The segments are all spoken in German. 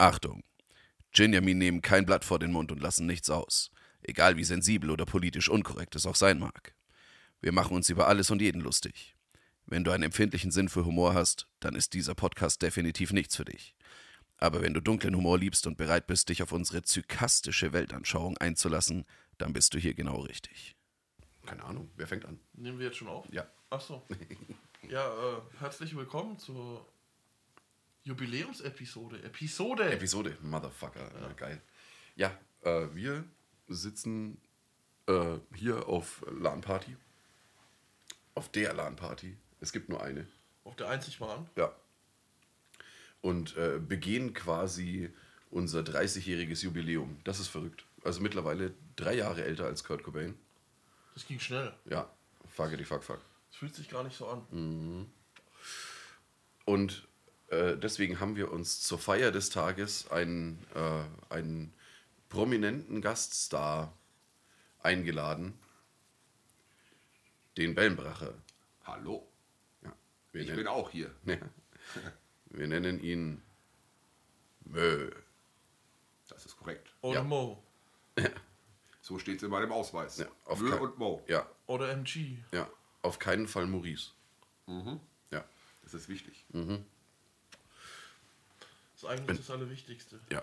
Achtung! Ginjamin nehmen kein Blatt vor den Mund und lassen nichts aus. Egal wie sensibel oder politisch unkorrekt es auch sein mag. Wir machen uns über alles und jeden lustig. Wenn du einen empfindlichen Sinn für Humor hast, dann ist dieser Podcast definitiv nichts für dich. Aber wenn du dunklen Humor liebst und bereit bist, dich auf unsere zykastische Weltanschauung einzulassen, dann bist du hier genau richtig. Keine Ahnung, wer fängt an? Nehmen wir jetzt schon auf? Ja. Ach so. Ja, äh, herzlich willkommen zur Jubiläumsepisode. Episode! Episode, Motherfucker, ja. geil. Ja, äh, wir sitzen äh, hier auf LAN-Party. Auf der LAN-Party. Es gibt nur eine. Auf der einzig wahren? Ja. Und äh, begehen quasi unser 30-jähriges Jubiläum. Das ist verrückt. Also mittlerweile drei Jahre älter als Kurt Cobain. Das ging schnell. Ja, fuckity fuck fuck. Das fühlt sich gar nicht so an. Mhm. Und äh, deswegen haben wir uns zur Feier des Tages einen, äh, einen prominenten Gaststar eingeladen. Den Bellenbracher. Hallo. Ja, ich bin auch hier. Ja. Wir nennen ihn Mö. Das ist korrekt. Oder Ja. Mo. So steht es in meinem Ausweis. Ja, auf Mö und Mo. Ja, Oder MG. ja, auf keinen Fall Maurice. Ja, Das ist wichtig. Das ist eigentlich das Allerwichtigste. ja.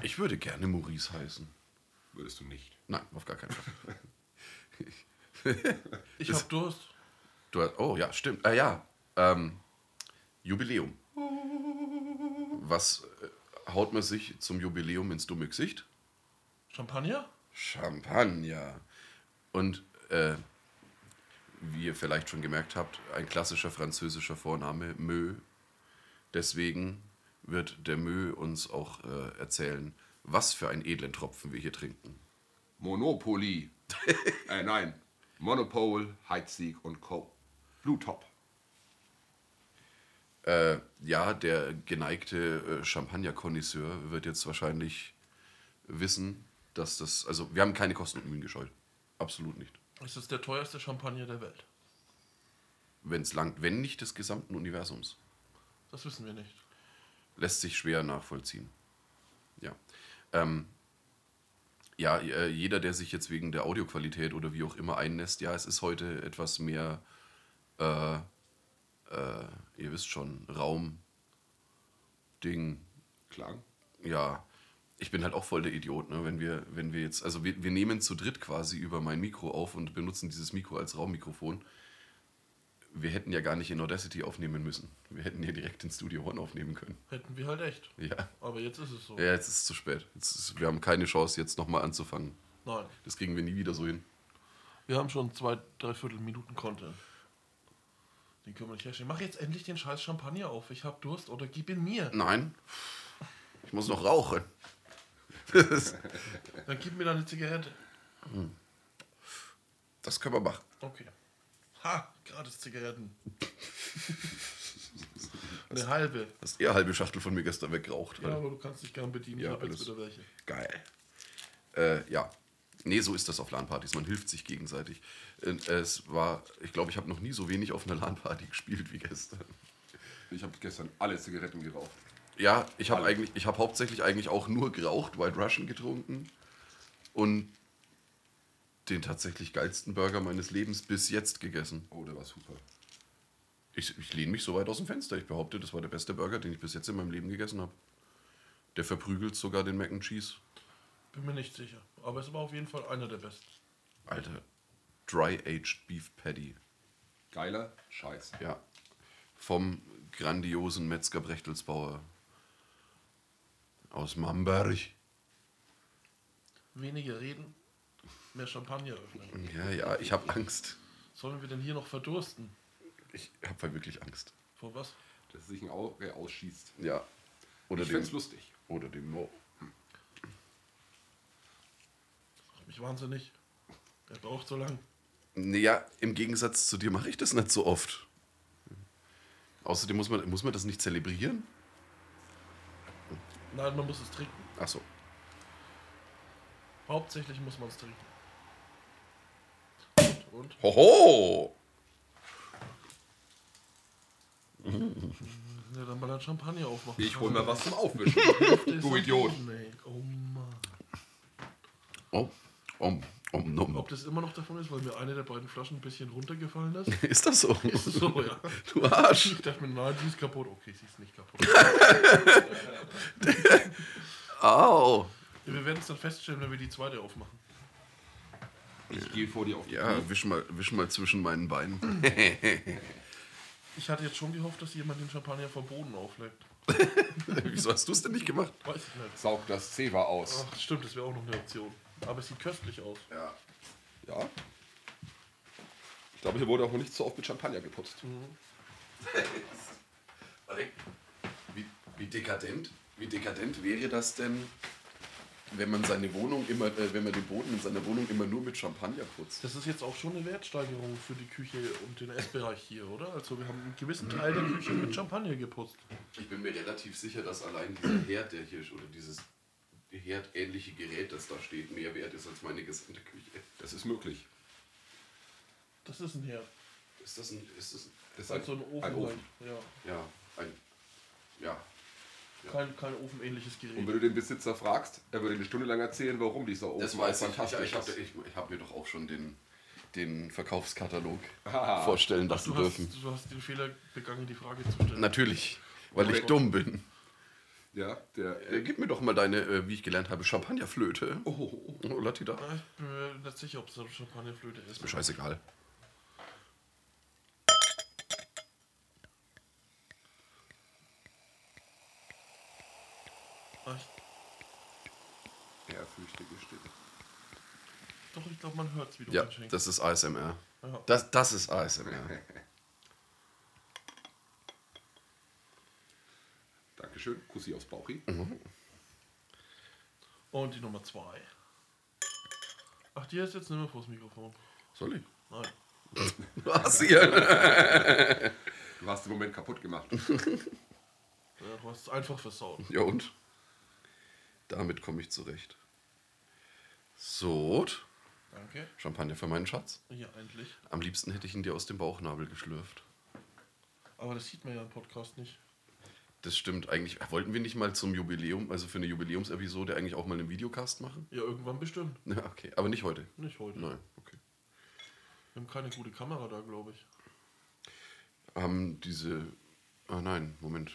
Ich würde gerne Maurice heißen. Würdest du nicht. Nein, auf gar keinen Fall. Ich hab Durst. Du hast, oh ja, stimmt. Ah ja, ähm, Jubiläum. Was äh, haut man sich zum Jubiläum ins dumme Gesicht? Champagner? Champagner. Und äh, wie ihr vielleicht schon gemerkt habt, ein klassischer französischer Vorname, Mö. Deswegen wird der Mö uns auch äh, erzählen, was für einen edlen Tropfen wir hier trinken. Monopoly. äh, nein. Monopol, Heizsieg und Co. Blue Top. Äh, ja, der geneigte äh, Champagner-Konnoisseur wird jetzt wahrscheinlich wissen, dass das. Also, wir haben keine Kosten und Mühen gescheut. Absolut nicht. Es ist der teuerste Champagner der Welt. Wenn es langt, wenn nicht des gesamten Universums. Das wissen wir nicht. Lässt sich schwer nachvollziehen. Ja. Ähm, ja, äh, jeder, der sich jetzt wegen der Audioqualität oder wie auch immer einnässt, ja, es ist heute etwas mehr, äh, äh, ihr wisst schon, Raum, Ding, Klang. ja, ich bin halt auch voll der Idiot, ne? Wenn wir, wenn wir jetzt, also wir, wir nehmen zu dritt quasi über mein Mikro auf und benutzen dieses Mikro als Raummikrofon. Wir hätten ja gar nicht in Audacity aufnehmen müssen. Wir hätten hier direkt in Studio One aufnehmen können. Hätten wir halt echt. Ja. Aber jetzt ist es so. Ja, jetzt ist es zu spät. Ist, wir haben keine Chance, jetzt nochmal anzufangen. Nein. Das kriegen wir nie wieder so hin. Wir haben schon zwei, dreiviertel Minuten Content. Den können wir nicht herstellen. Mach jetzt endlich den scheiß Champagner auf. Ich hab Durst oder gib ihn mir. Nein. Ich muss noch rauchen. Dann gib mir da eine Zigarette. Das können wir machen. Okay. Ha, gratis Zigaretten. eine halbe. Hast eher halbe Schachtel von mir gestern weggeraucht. Ja, aber du kannst dich gern bedienen. Ja, ich hab jetzt wieder welche. Geil. Äh, ja. Nee, so ist das auf LAN-Partys. Man hilft sich gegenseitig. Äh, Es war, ich glaube, ich habe noch nie so wenig auf einer LAN-Party gespielt wie gestern. Ich habe gestern alle Zigaretten geraucht. Ja, ich habe eigentlich, ich habe hauptsächlich eigentlich auch nur geraucht, White Russian getrunken und den tatsächlich geilsten Burger meines Lebens bis jetzt gegessen. Oh, der war super. Ich, ich lehne mich so weit aus dem Fenster. Ich behaupte, das war der beste Burger, den ich bis jetzt in meinem Leben gegessen habe. Der verprügelt sogar den Mac and Cheese. Bin mir nicht sicher. Aber es war auf jeden Fall einer der besten. Alter, Dry-Aged Beef Patty. Geiler Scheiß. Ja. Vom grandiosen Metzger Brechtelsbauer aus Mamberg. Weniger reden, mehr Champagner öffnen. Ja, ja, ich habe Angst. Sollen wir denn hier noch verdursten? Ich habe halt wirklich Angst. Vor was? Dass sich ein Auge ausschießt. Ja. Oder Ich dem, find's lustig. oder dem Mo. Macht mich wahnsinnig. Der braucht so lang. Naja, im Gegensatz zu dir mache ich das nicht so oft. Außerdem muss man, muss man das nicht zelebrieren. Nein, man muss es trinken. Achso. Hauptsächlich muss man es trinken. Und? Hoho! Ja, dann mal ein Champagner aufmachen. Ich hol mal was zum Aufwischen. du Idiot. Oh Mann. Oh, um, um, um. Ob das immer noch davon ist, weil mir eine der beiden Flaschen ein bisschen runtergefallen ist? Ist das so? Ist so, ja. Du Arsch. Ich dachte mir, nein, sie ist kaputt. Okay, sie ist nicht kaputt. Au. Wir werden es dann feststellen, wenn wir die zweite aufmachen. Ich gehe vor dir auf die Ja, Knie. wisch mal, wisch mal zwischen meinen Beinen. Ich hatte jetzt schon gehofft, dass jemand den Champagner vom Boden aufleckt. Wieso hast du es denn nicht gemacht? Weiß ich nicht. Saug das Zewa aus. Ach, stimmt, das wäre auch noch eine Option. Aber es sieht köstlich aus. Ja. Ja. Ich glaube, hier wurde auch noch nicht so oft mit Champagner geputzt. Wie, wie dekadent, wie dekadent wäre das denn, wenn man seine Wohnung immer, äh, wenn man den Boden in seiner Wohnung immer nur mit Champagner putzt? Das ist jetzt auch schon eine Wertsteigerung für die Küche und den Essbereich hier, oder? Also wir haben einen gewissen Teil der Küche mit Champagner geputzt. Ich bin mir relativ sicher, dass allein dieser Herd, der hier oder dieses herdähnliche Gerät, das da steht, mehr wert ist als meine gesamte Küche. Das ist möglich. Das ist ein Herd. Ist das ein, ist das Das ist Halt so ein Ofen. Ein Ofen. Halt. Ja. ja, ein, ja, Kein, kein ofenähnliches Gerät. Und wenn du den Besitzer fragst, er würde eine Stunde lang erzählen, warum dieser Ofen das weiß ich. Ich, fantastisch ich habe ist. ich, ich hab mir doch auch schon den, den Verkaufskatalog Ah. vorstellen lassen du, hast, dürfen. du hast den Fehler begangen, die Frage zu stellen. Natürlich, weil ich Okay. dumm bin. Ja, der. Äh, gib mir doch mal deine, äh, wie ich gelernt habe, Champagnerflöte. Oh, oh, oh. Oh, Latida. Ich bin mir nicht sicher, ob es eine Champagnerflöte ist. Ist mir scheißegal. Ah, Ehrfürchtige Stille. doch, ich glaube, man hört es, wie du Ja, das ist ASMR. Ja. Das, das ist ASMR. Dankeschön. Kussi aufs Bauchi. Und die Nummer zwei. Ach, die ist jetzt nicht mehr vors Mikrofon. Soll ich? Nein. Was hier? Du hast den Moment kaputt gemacht. Ja, du hast es einfach versaut. Ja und? Damit komme ich zurecht. So, Danke. Champagner für meinen Schatz. Ja, endlich. Am liebsten hätte ich ihn dir aus dem Bauchnabel geschlürft. Aber das sieht man ja im Podcast nicht. Das stimmt eigentlich. Wollten wir nicht mal zum Jubiläum, also für eine Jubiläumsepisode, eigentlich auch mal einen Videocast machen? Ja, irgendwann bestimmt. Ja, okay. Aber nicht heute. Nicht heute. Nein, okay. Wir haben keine gute Kamera da, glaube ich. Haben diese. Ah nein, Moment.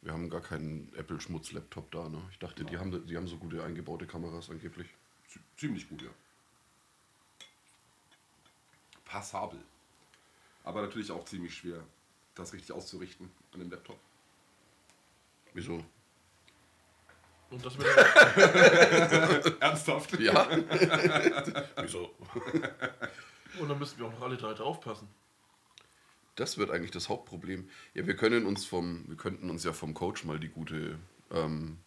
Wir haben gar keinen Apple-Schmutz-Laptop da, ne? Ich dachte, die haben, die haben so gute eingebaute Kameras angeblich. Ziemlich gut, ja. Passabel. Aber natürlich auch ziemlich schwer, das richtig auszurichten an dem Laptop. Wieso? Und das mit Ernsthaft? Ja? Wieso? und dann müssen wir auch noch alle drei draufpassen. Das wird eigentlich das Hauptproblem. Ja, wir können uns vom, wir könnten uns ja vom Coach mal die gute, ähm,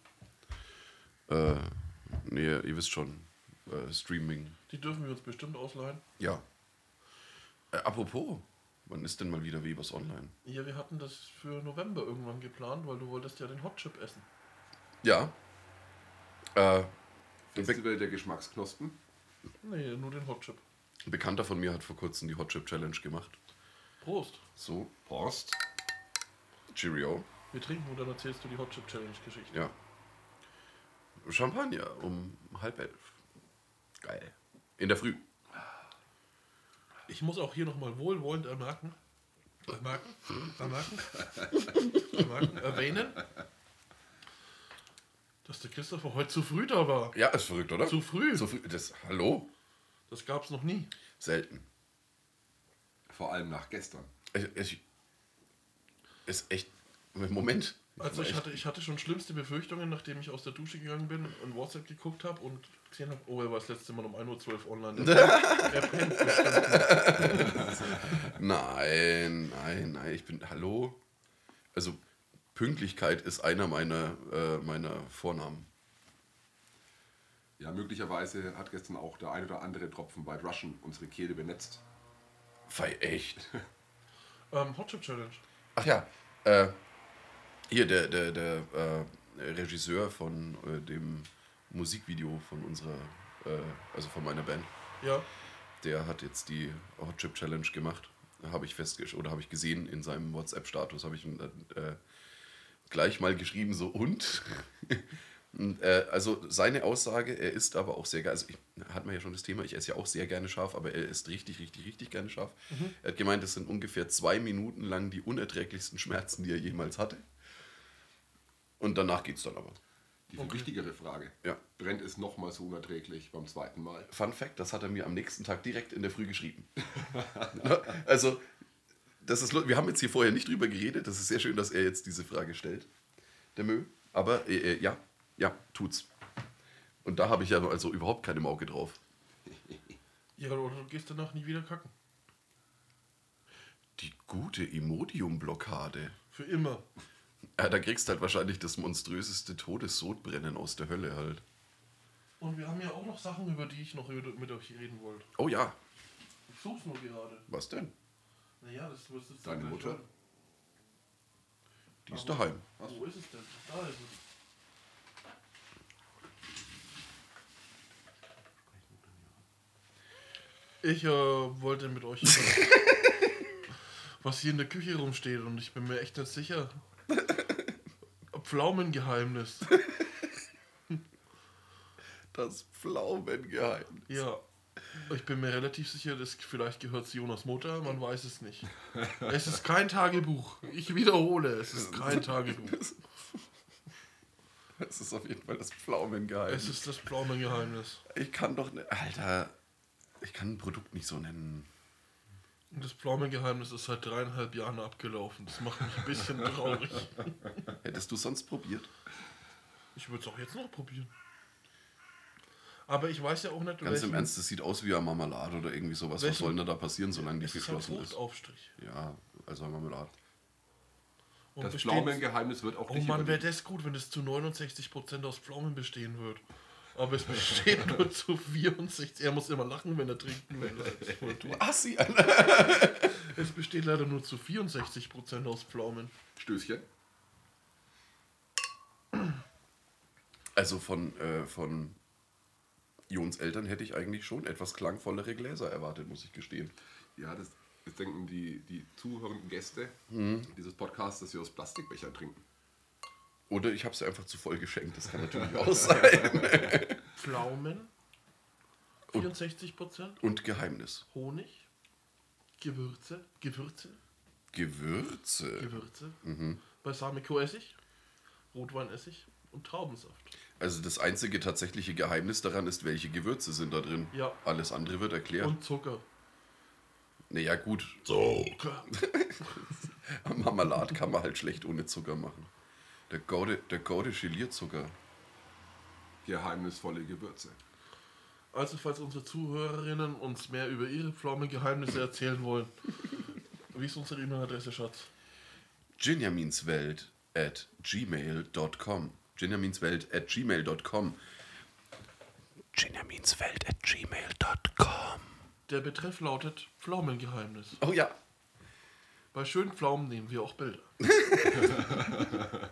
äh, nee, ihr wisst schon, äh, Streaming. Die dürfen wir uns bestimmt ausleihen. Ja. Äh, apropos, wann ist denn mal wieder Webers online? Ja, wir hatten das für November irgendwann geplant, weil du wolltest ja den Hotchip essen. Ja. Äh, Festival der Geschmacksknospen. Nee, nur den Hotchip. ein Bekannter von mir hat vor kurzem die Hot Chip Challenge gemacht. Prost. So, Prost. Cheerio. Wir trinken und dann erzählst du die Hotchip Challenge Geschichte. Ja. Champagner um halb elf. Geil. In der Früh. Ich muss auch hier nochmal wohlwollend ermerken, ermerken, ermerken, ermerken, erwähnen, dass der Christopher heute zu früh da war. Ja, ist verrückt, oder? Zu früh. Zu früh. Das, hallo? Das gab's noch nie. Selten. Vor allem nach gestern. Ich, ich, ist echt. Moment. Also ich hatte, ich hatte schon schlimmste Befürchtungen, nachdem ich aus der Dusche gegangen bin und WhatsApp geguckt habe und gesehen habe, oh, er war das letzte Mal um 1.12 Uhr online. er bestimmt. Nein, nein, nein. Ich bin. Hallo? Also, Pünktlichkeit ist einer meiner, äh, meiner Vornamen. Ja, möglicherweise hat gestern auch der ein oder andere Tropfen White Russian unsere Kehle benetzt. Fei, echt. ähm, Hotchip Challenge. Ach ja, äh, hier der, der, der äh, Regisseur von äh, dem Musikvideo von unserer, äh, also von meiner Band, Ja, der hat jetzt die Hot Chip Challenge gemacht. habe ich festgestellt oder habe ich gesehen in seinem WhatsApp-Status, habe ich ihn dann, äh, gleich mal geschrieben, so und. Und, äh, also seine Aussage, er isst aber auch sehr gerne, also ich, hat man ja schon das Thema, ich esse ja auch sehr gerne scharf, aber er isst richtig, richtig, richtig gerne scharf. Er hat gemeint, es sind ungefähr zwei Minuten lang die unerträglichsten Schmerzen, die er jemals hatte. Und danach geht's dann aber. Die viel wichtigere Frage. Ja. Brennt es nochmal so unerträglich beim zweiten Mal? Fun Fact, das hat er mir am nächsten Tag direkt in der Früh geschrieben. also, das ist, wir haben jetzt hier vorher nicht drüber geredet. Das ist sehr schön, dass er jetzt diese Frage stellt, der Mö. Aber äh, äh, ja, ja, tut's. Und da habe ich ja also überhaupt keine Mauke drauf. Ja, oder du gehst danach nie wieder kacken. Die gute Imodium-Blockade. Für immer. Ja, da kriegst halt wahrscheinlich das monströseste Todessodbrennen aus der Hölle halt. Und wir haben ja auch noch Sachen, über die ich noch mit euch reden wollte. Oh ja, Ich such's nur gerade. was denn? Naja, das wirst du Deine Mutter? hören. Die ist daheim. Wo ist es denn? Da ist es. Ich äh, wollte mit euch was hier in der Küche rumsteht und ich bin mir echt nicht sicher. Pflaumengeheimnis. Das Pflaumengeheimnis. Ja. Ich bin mir relativ sicher, dass vielleicht gehört es Jonas Mutter, man weiß es nicht. Es ist kein Tagebuch. Ich wiederhole, es ist kein Tagebuch. Das ist auf jeden Fall das Pflaumengeheimnis. Es ist das Pflaumengeheimnis. Ich kann doch nicht. Alter, ich kann ein Produkt nicht so nennen. Und das Pflaumengeheimnis ist seit dreieinhalb Jahren abgelaufen. Das macht mich ein bisschen traurig. Hättest du sonst probiert? Ich würde es auch jetzt noch probieren. Aber ich weiß ja auch nicht, Ganz im Ernst, das sieht aus wie eine Marmelade oder irgendwie sowas. Was Welchen- soll denn da passieren, solange die ein geschlossen ist? Fruchtaufstrich. Ja, also eine Marmelade. Und Das Pflaumengeheimnis wird auch Oh dich Mann, wäre das gut, wenn es zu 69% aus Pflaumen bestehen würde. Aber es besteht nur zu 64. Er muss immer lachen, wenn er trinken will. Doof. Assi, Alter. Es besteht leider nur zu 64% aus Pflaumen. Stößchen. Also von, äh, von Jons Eltern hätte ich eigentlich schon etwas klangvollere Gläser erwartet, muss ich gestehen. Ja, das, das denken die, die zuhörenden Gäste Mhm. dieses Podcasts, dass sie aus Plastikbechern trinken. Oder ich habe sie einfach zu voll geschenkt, das kann natürlich auch sein. Pflaumen, 64%. Und Geheimnis. Honig, Gewürze, Gewürze, Gewürze. Gewürze, Mhm. Balsamico-Essig, Rotweinessig und Traubensaft. Also das einzige tatsächliche Geheimnis daran ist, welche Gewürze sind da drin. Ja. Alles andere wird erklärt. Und Zucker. naja, gut. Zucker. Marmelade kann man halt schlecht ohne Zucker machen. Der gute, der gute Gelierzucker. Geheimnisvolle Gewürze. Also, falls unsere Zuhörerinnen uns mehr über ihre Pflaumengeheimnisse erzählen wollen, wie ist unsere E-Mail-Adresse, Schatz? Ginjaminswelt at gmail.com. Ginjaminswelt at gmail.com. Ginjaminswelt at gmail.com. Der Betreff lautet Pflaumengeheimnis. Oh ja. Bei schönen Pflaumen nehmen wir auch Bilder.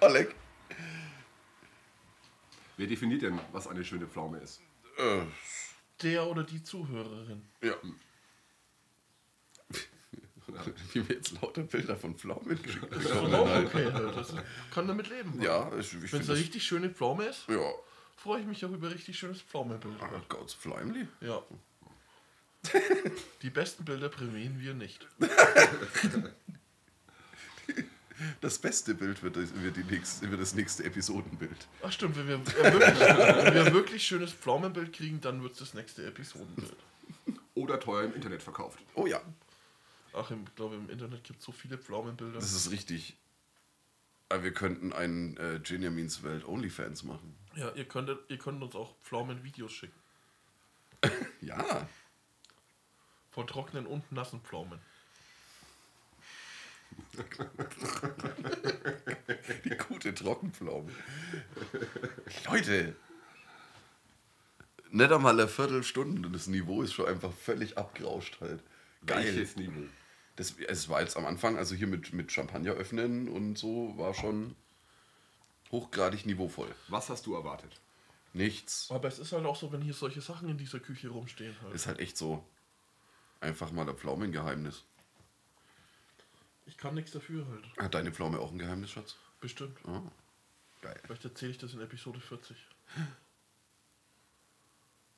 Oleg. Wer definiert denn, was eine schöne Pflaume ist? Äh, Der oder die Zuhörerin. ja. Wie mir jetzt lauter Bilder von Pflaumen geschickt Das ist bekommen. auch halt. okay. Das kann damit leben. Ja, ich, ich Wenn finde es eine das. richtig schöne Pflaume ist, Ja. freue ich mich auch über richtig schönes Pflaumenbild. Ah, Gott's Fleimli. Ja. Die besten Bilder prämieren wir nicht. Das beste Bild wird, das- wird, die nächste, wird das nächste Episodenbild. Ach stimmt, wenn wir, äh, wirklich, wenn wir ein wirklich schönes Pflaumenbild kriegen, dann wird es das nächste Episodenbild. Oder teuer im Internet verkauft. Oh ja, Ach, ich glaube, im Internet gibt es so viele Pflaumenbilder. das ist richtig. Aber wir könnten einen äh, Ginjamins Welt Onlyfans machen. Ja, ihr könntet, ihr könnt uns auch Pflaumenvideos schicken. Ja. Von trockenen und nassen Pflaumen. Die gute Trockenpflaume. Leute. Nicht einmal eine Viertelstunde und das Niveau ist schon einfach völlig abgerauscht halt. Geil. Welches Niveau? Das, es war jetzt am Anfang, also hier mit, mit Champagner öffnen und so, war schon hochgradig niveauvoll. Was hast du erwartet? Nichts. Aber es ist halt auch so, wenn hier solche Sachen in dieser Küche rumstehen halt. Ist halt echt so. Einfach mal ein Pflaumengeheimnis. Ich kann nichts dafür halt. Hat deine Pflaume auch ein Geheimnis, Schatz? Bestimmt. Oh. Geil. Vielleicht erzähle ich das in Episode 40.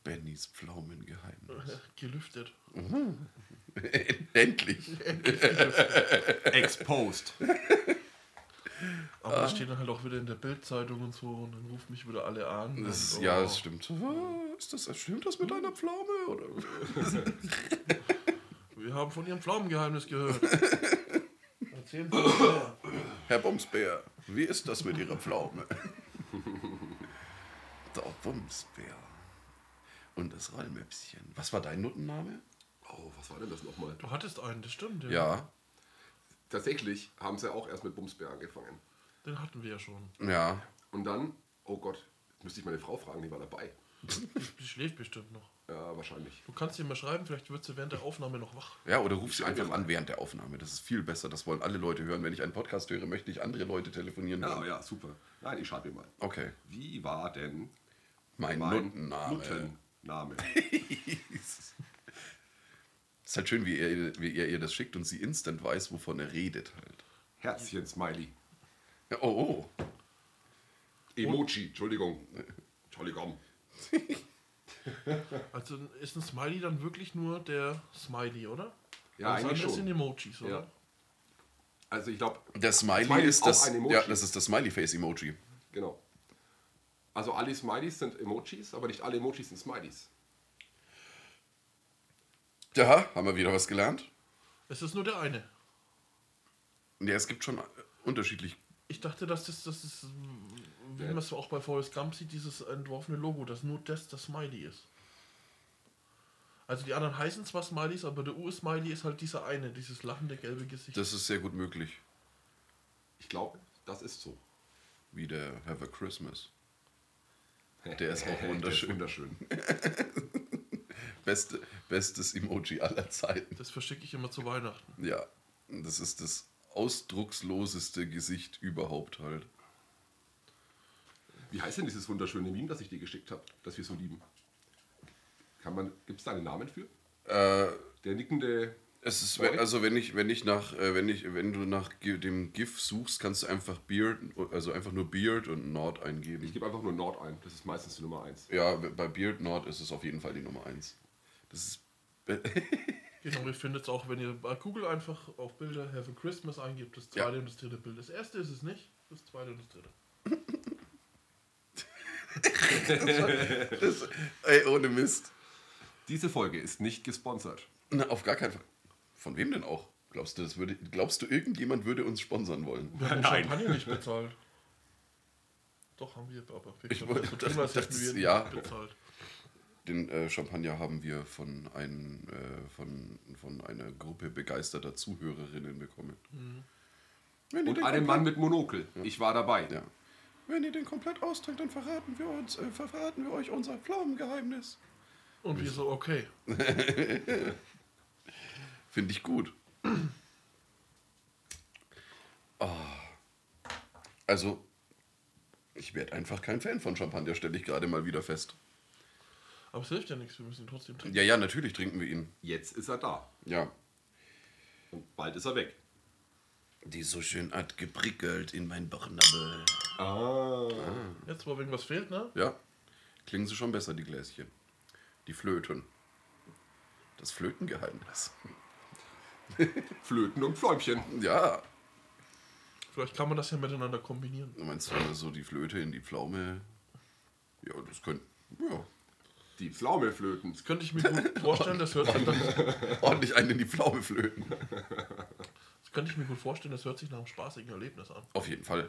Bennys Pflaumengeheimnis. Gelüftet. Endlich. Exposed. Aber das steht dann halt auch wieder in der Bildzeitung und so und dann rufen mich wieder alle an. Das ist, und, Ja, oh. das stimmt. Ah, Ist das, stimmt das mit deiner Pflaume? Oder? Wir haben von ihrem Pflaumengeheimnis gehört. Erzählen. Herr Bumsbär, wie ist das mit Ihrer Pflaume? Der Bumsbär. Und das Rollmöpschen. Was war dein Nuttenname? Oh, was war denn das nochmal? Du hattest einen, das stimmt. Ja, Tatsächlich haben sie auch erst mit Bumsbär angefangen. Den hatten wir ja schon. ja. Und dann, oh Gott, müsste ich meine Frau fragen, die war dabei. Die schläft bestimmt noch. Ja, wahrscheinlich. Du kannst ihr mal schreiben, vielleicht wird sie während der Aufnahme noch wach. Ja, oder ruf sie einfach an während der Aufnahme. Das ist viel besser. Das wollen alle Leute hören. Wenn ich einen Podcast höre, möchte ich andere Leute telefonieren Ja, hören. ja, super. Nein, ich schreibe mir mal. Okay. Wie war denn Mein, mein Nuttenname. Nuttenname? ist halt schön, wie ihr, wie ihr ihr das schickt und sie instant weiß, wovon er redet halt. Herzchen Smiley. Ja, oh, oh. Emoji, Entschuldigung. Entschuldigung. Also ist ein Smiley dann wirklich nur der Smiley, oder? Ja, das eigentlich andere sind schon. Emojis, oder? Ja. Also ich glaube, Der Smiley, Smiley ist das. ein Emoji. Ja, das ist das Smiley-Face-Emoji. genau. Also alle Smileys sind Emojis, aber nicht alle Emojis sind Smileys. Ja, haben wir wieder was gelernt. Es ist nur der eine. Ja, es gibt schon äh, unterschiedlich. Ich dachte, dass das, das ist, wie man es auch bei Forrest Gump sieht, dieses entworfene Logo, dass nur das das Smiley ist. Also die anderen heißen zwar Smileys, aber der US-Smiley ist halt dieser eine, dieses lachende gelbe Gesicht. Das ist sehr gut möglich. Ich glaube, das ist so. Wie der Have a Christmas. Der ist auch Der wunderschön. wunderschön. Beste, bestes Emoji aller Zeiten. Das verschicke ich immer zu Weihnachten. Ja, das ist das ausdrucksloseste Gesicht überhaupt halt. Wie heißt denn dieses wunderschöne Meme, das ich dir geschickt habe, das wir so lieben? Kann man, gibt es da einen Namen für? Äh, Der nickende. es ist, Boy? also wenn ich, wenn ich nach, äh, wenn ich, wenn du nach dem GIF suchst, kannst du einfach Beard, also einfach nur Beard und Nord Ich eingeben. gebe einfach nur Nord ein. Das ist meistens die Nummer 1. Ja, bei Beard Nord ist es auf jeden Fall die Nummer 1. Das ist. Genau, ihr findet es auch, wenn ihr bei Google einfach auf Bilder Have a Christmas eingibt, das Ja. zweite und das dritte Bild. Das erste ist es nicht, das zweite und das dritte. das ey, ohne Mist. Diese Folge ist nicht gesponsert. Na, auf gar keinen Fall. Von wem denn auch? Glaubst du, das würde, glaubst du, irgendjemand würde uns sponsern wollen? Wir haben Nein. Champagner nicht bezahlt. Doch, haben wir, aber wir Ich wollte- das- hätten wir das- ihn ja. bezahlt. Den äh, Champagner haben wir von, ein, äh, von, von einer Gruppe begeisterter Zuhörerinnen bekommen. Ihr Und einen komplett- Mann mit Monokel. Ich war dabei. Ja. Wenn ihr den komplett austrinkt, dann verraten wir uns, äh, verraten wir euch unser Pflaumengeheimnis. Und wir so, okay. Finde ich gut. Ah. Also, ich werde einfach kein Fan von Champagner, stelle ich gerade mal wieder fest. Aber es hilft ja nichts, wir müssen ihn trotzdem trinken. Ja, ja, natürlich trinken wir ihn. Jetzt ist er da. Ja. Und bald ist er weg. Die so schön hat geprickelt in mein Bauchnabel. Ah. Jetzt, wo irgendwas fehlt, ne? Ja, klingen sie schon besser, die Gläschen. Die Flöten. Das Flötengeheimnis. Flöten und Fläumchen. Ja. Vielleicht kann man das ja miteinander kombinieren. Du meinst du so die Flöte in die Pflaume? Ja, das könnte. Ja. Die Pflaumeflöten. Das könnte ich mir gut vorstellen, das hört sich dann, Ordentlich einen in die Pflaume flöten. das könnte ich mir gut vorstellen, das hört sich nach einem spaßigen Erlebnis an. Auf jeden Fall.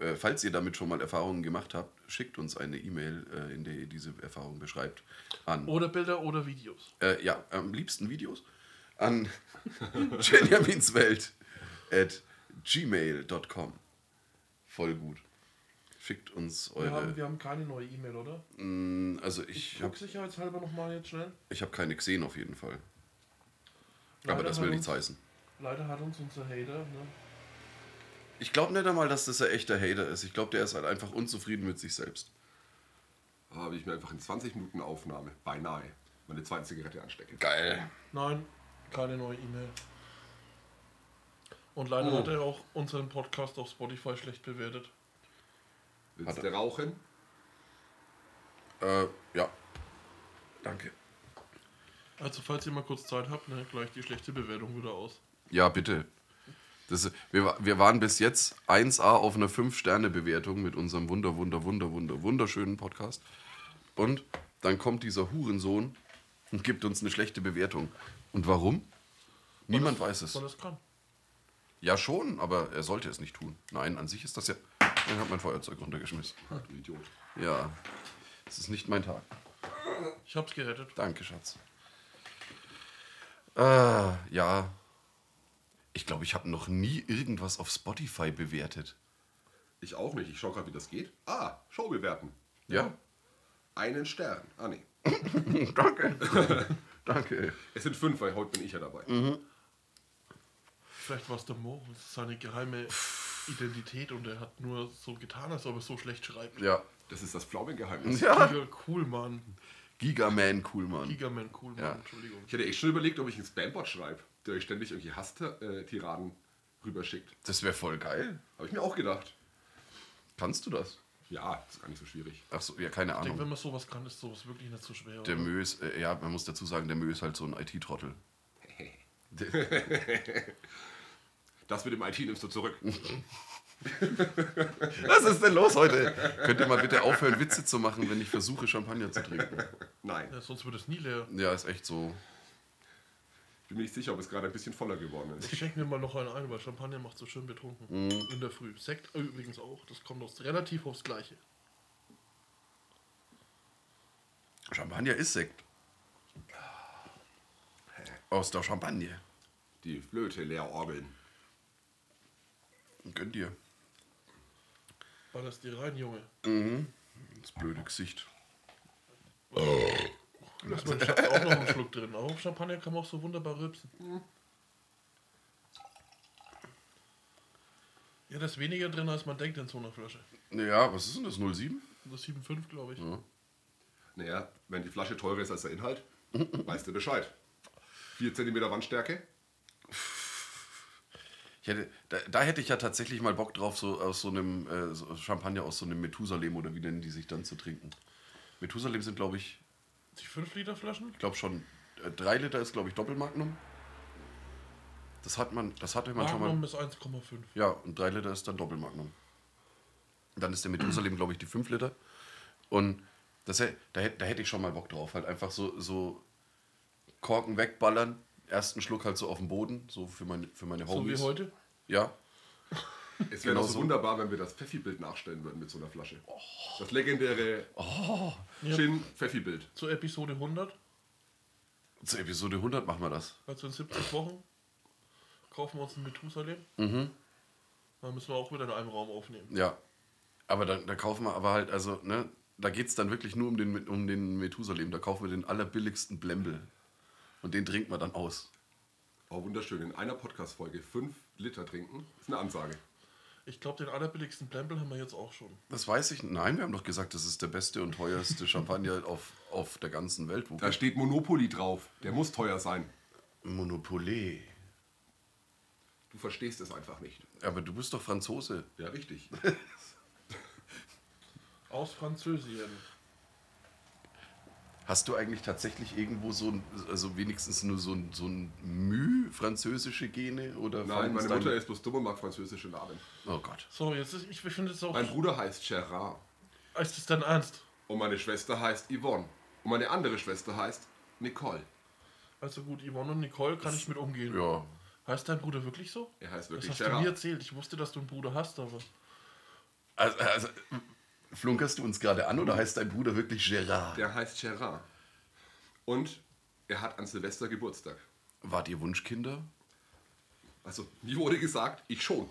Äh, falls ihr damit schon mal Erfahrungen gemacht habt, schickt uns eine E-Mail, äh, in der ihr diese Erfahrung beschreibt, an. Oder Bilder oder Videos. Äh, ja, am liebsten Videos an benjaminswelt at gmail.com. Voll gut. Schickt uns Wir haben, eure. wir haben keine neue E-Mail, oder? Mm, Also ich Ich habe guck sicherheitshalber nochmal jetzt schnell. ich hab keine gesehen auf jeden Fall. Aber Leider das hat will uns- nichts heißen. Leider hat uns unser Hater, ne? Ich glaube nicht einmal, dass das ein echter Hater ist. Ich glaube, der ist halt einfach unzufrieden mit sich selbst. habe ich mir einfach in 20 Minuten Aufnahme, beinahe, meine zweite Zigarette anstecke. Geil. Nein, keine neue E-Mail. Und leider Oh. hat er auch unseren Podcast auf Spotify schlecht bewertet. Willst du rauchen? Äh, ja. Danke. Also falls ihr mal kurz Zeit habt, ne, gleich die schlechte Bewertung wieder aus. Ja, bitte. Das, wir, wir waren bis jetzt 1A auf einer 5-Sterne-Bewertung mit unserem wunder, wunder, wunder, wunder, wunderschönen Podcast. Und dann kommt dieser Hurensohn und gibt uns eine schlechte Bewertung. Und warum? Niemand weiß es. Weil es kann. Ja, schon, aber er sollte es nicht tun. Nein, an sich ist das ja. Er hat mein Feuerzeug runtergeschmissen. Du Idiot. Ja, es ist nicht mein Tag. Ich hab's gerettet. Danke, Schatz. Ah, ja. Ich glaube, ich habe noch nie irgendwas auf Spotify bewertet. Ich auch nicht. Ich schaue gerade, wie das geht. Ah, Show bewerten. Ja? Einen Stern. Ah, nee. Danke. Danke. Es sind fünf, weil heute bin ich ja dabei. Vielleicht war es der Mo. Das ist seine geheime Identität und er hat nur so getan, als ob er so schlecht schreibt. Ja. Das ist das Pflaumengeheimnis. Ja. Cool, Mann. Gigaman, cool, Mann. Gigaman cool, Mann. Ja. Entschuldigung. Ich hätte echt schon überlegt, ob ich einen Spambot schreibe, der euch ständig irgendwie Hasstiraden rüberschickt. Das wäre voll geil. Habe ich mir auch gedacht. Kannst du das? Ja, ist gar nicht so schwierig. Ach so, ja, keine Ich denke, wenn Ahnung. man sowas kann, ist sowas wirklich nicht so schwer. Der? Mö ist, äh, ja, man muss dazu sagen, der Mö ist halt so ein IT-Trottel. Das mit dem IT nimmst du zurück. Was ist denn los heute? Könnt ihr mal bitte aufhören, Witze zu machen, wenn ich versuche, Champagner zu trinken? Nein. Ja, sonst wird es nie leer. Ja, ist echt so. Bin mir nicht sicher, ob es gerade ein bisschen voller geworden ist. Ich schenke mir mal noch einen ein, weil Champagner macht so schön betrunken. Mhm. In der Früh. Sekt übrigens auch. Das kommt aus, relativ aufs Gleiche. Champagner ist Sekt. Aus der Champagne. Die Flöte leer orgeln. Gönn dir. War das dir rein, Junge? Das blöde Gesicht. Lass mal auch noch einen Schluck drin. Auch Champagner kann man auch so wunderbar rülpsen. Ja, da ist weniger drin, als man denkt in so einer Flasche. Ja, was ist denn das? 07? Das 7,5 glaube ich. Naja, wenn die Flasche teurer ist als der Inhalt, weißt du Bescheid. 4 cm Wandstärke. Hätte, da, da hätte ich ja tatsächlich mal Bock drauf, so aus so einem äh, so Champagner aus so einem Methusalem oder wie nennen die sich dann zu trinken. Methusalem sind, glaube ich, Die 5 Liter Flaschen? ich glaube schon, 3 Liter ist, glaube ich, Doppelmagnum. Das hat man, das hatte man schon mal. Magnum ist 1,5. Ja, und 3 Liter ist dann Doppelmagnum. Dann ist der Methusalem, glaube ich, die 5 Liter. Und das, da, da hätte ich schon mal Bock drauf. Halt einfach so, so Korken wegballern, ersten Schluck halt so auf dem Boden, so für meine, für meine So wie Homies. heute. Ja, Es wäre Genau doch so wunderbar, wenn wir das Pfeffi-Bild nachstellen würden mit so einer Flasche. Das legendäre Ja. Gin-Pfeffi-Bild. Zur Episode 100, zur Episode 100 machen wir das. also in 70 Wochen, kaufen wir uns einen Methusalem. Mhm. Dann müssen wir auch wieder in einem Raum aufnehmen. Ja. Aber dann, da kaufen wir aber halt, also, ne, da geht es dann wirklich nur um den, um den Methusalem. Da kaufen wir den allerbilligsten Blembel. Und den trinken wir dann aus. Oh, wunderschön. In einer Podcast-Folge 5 Liter trinken, ist eine Ansage. Ich glaube, den allerbilligsten Blempel haben wir jetzt auch schon. Das weiß ich. Nein, wir haben doch gesagt, das ist der beste und teuerste Champagner auf, auf der ganzen Welt. Wo Da steht Monopoly drauf. Der muss teuer sein. Monopoly. Du verstehst es einfach nicht. Aber du bist doch Franzose. Ja, richtig. Aus Französien. Hast du eigentlich tatsächlich irgendwo so ein, also wenigstens nur so ein, so ein Müh französische Gene? Oder Nein, meine Mutter ist bloß dumm und mag französische Namen. Oh Gott. So, jetzt ist, ich finde es auch. Mein Bruder heißt Gerard. Ist das dein Ernst? Und meine Schwester heißt Yvonne. Und meine andere Schwester heißt Nicole. Also gut, Yvonne und Nicole kann ich mit umgehen. Ja. Heißt dein Bruder wirklich so? Er heißt Das wirklich hast du mir Gerard. erzählt. Ich wusste, dass du einen Bruder hast, aber. Also, also flunkerst du uns gerade an oder heißt dein Bruder wirklich Gerard? Der heißt Gerard. Und er hat an Silvester Geburtstag. Wart ihr Wunschkinder? Also, mir wurde gesagt, ich schon.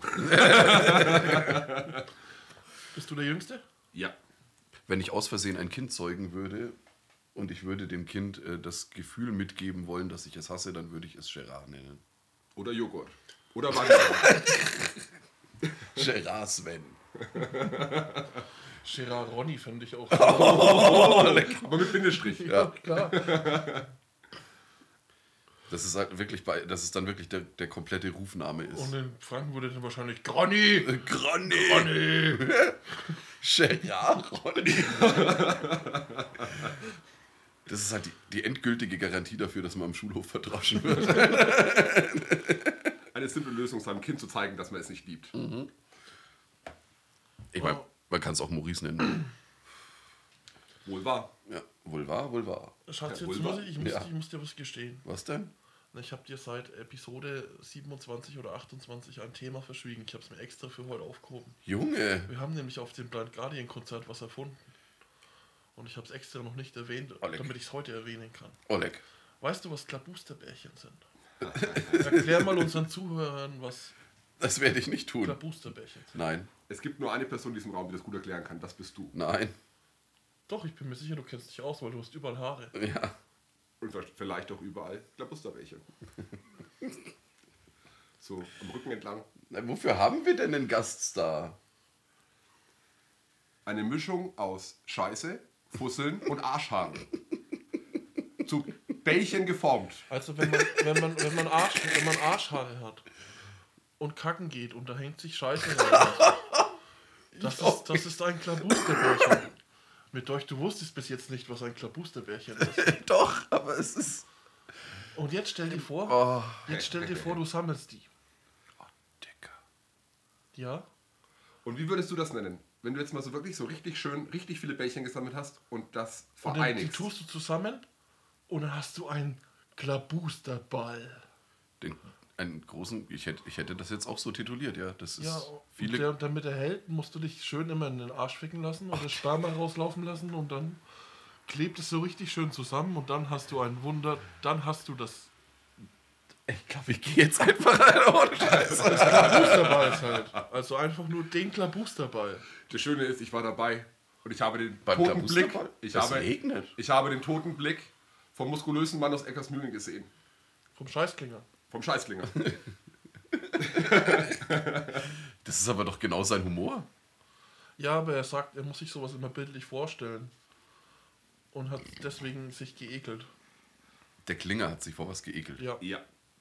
Bist du der Jüngste? Ja. Wenn ich aus Versehen ein Kind zeugen würde und ich würde dem Kind äh, das Gefühl mitgeben wollen, dass ich es hasse, dann würde ich es Gerard nennen. Oder Joghurt. Oder Vanille. Gerard Sven. Gerard Ronny fände ich auch. Aber mit Bindestrich. ja, klar. Das ist halt wirklich bei, dass es dann wirklich der, der komplette Rufname ist. Und in Franken würde dann wahrscheinlich Gronny. Gronny! Gronny. Gerard Ronny. Das ist halt die, die endgültige Garantie dafür, dass man am Schulhof verdroschen wird. Eine simple Lösung, seinem Kind zu zeigen, dass man es nicht liebt. Ich meine, man kann es auch Maurice nennen. Wohl wahr. Ja, wohl wahr, wohl wahr. Schatz, Ja, jetzt Vulva? muss ich, ich, muss, Ja. ich muss dir was gestehen. Was denn? Ich habe dir seit Episode 27 oder 28 ein Thema verschwiegen. Ich habe es mir extra für heute aufgehoben. Junge! Wir haben nämlich auf dem Blind Guardian Konzert was erfunden. Und ich habe es extra noch nicht erwähnt, Oleg. damit ich es heute erwähnen kann. Oleg. Weißt du, was Klabusterbärchen sind? Erklär mal unseren Zuhörern, was Das werde ich nicht tun. Klabusterbärchen sind. Nein, Es gibt nur eine Person in diesem Raum, die das gut erklären kann. Das bist du. nein. Doch, ich bin mir sicher, du kennst dich aus, weil du hast überall Haare. Ja. Und vielleicht auch überall Klabusterbärchen. so, am Rücken entlang. Na, wofür haben wir denn einen Gaststar? Eine Mischung aus Scheiße, Fusseln und Arschhaaren. Zu Bällchen geformt. Also wenn man, wenn man, wenn man, Arsch, wenn man Arschhaare hat und kacken geht und da hängt sich Scheiße rein. Das ist, das ist ein Klabusterbärchen. Mit euch, du wusstest bis jetzt nicht, was ein Klabusterbärchen ist. Doch, aber es ist. Und jetzt stell dir vor, Oh, jetzt stell dir vor, du sammelst die. Dicker. Ja? Und wie würdest du das nennen? Wenn du jetzt mal so wirklich so richtig schön, richtig viele Bällchen gesammelt hast und das Und dann die vereinigst. tust du zusammen und dann hast du einen Klabusterball. Den, einen großen. Ich hätte, ich hätte das jetzt auch so tituliert, ja. Das ist Ja, viele. und der, damit er hält, musst du dich schön immer in den Arsch ficken lassen und das Sperma rauslaufen lassen und dann klebt es so richtig schön zusammen und dann hast du ein Wunder, dann hast du das ich glaube, ich gehe jetzt einfach rein ohne Scheiß. Klabusterball halt. Also einfach nur den Klabusterball. Das Schöne ist, ich war dabei und ich habe den Beim toten Blick. Ich Das habe, regnet. ich habe den toten Blick vom muskulösen Mann aus Eckersmühlen gesehen. Vom Scheißklinger. Vom Scheißklinger. Das ist aber doch genau sein Humor. Ja, aber er sagt, er muss sich sowas immer bildlich vorstellen. Und hat deswegen sich geekelt. Der Klinger hat sich vor was geekelt. Ja, ja,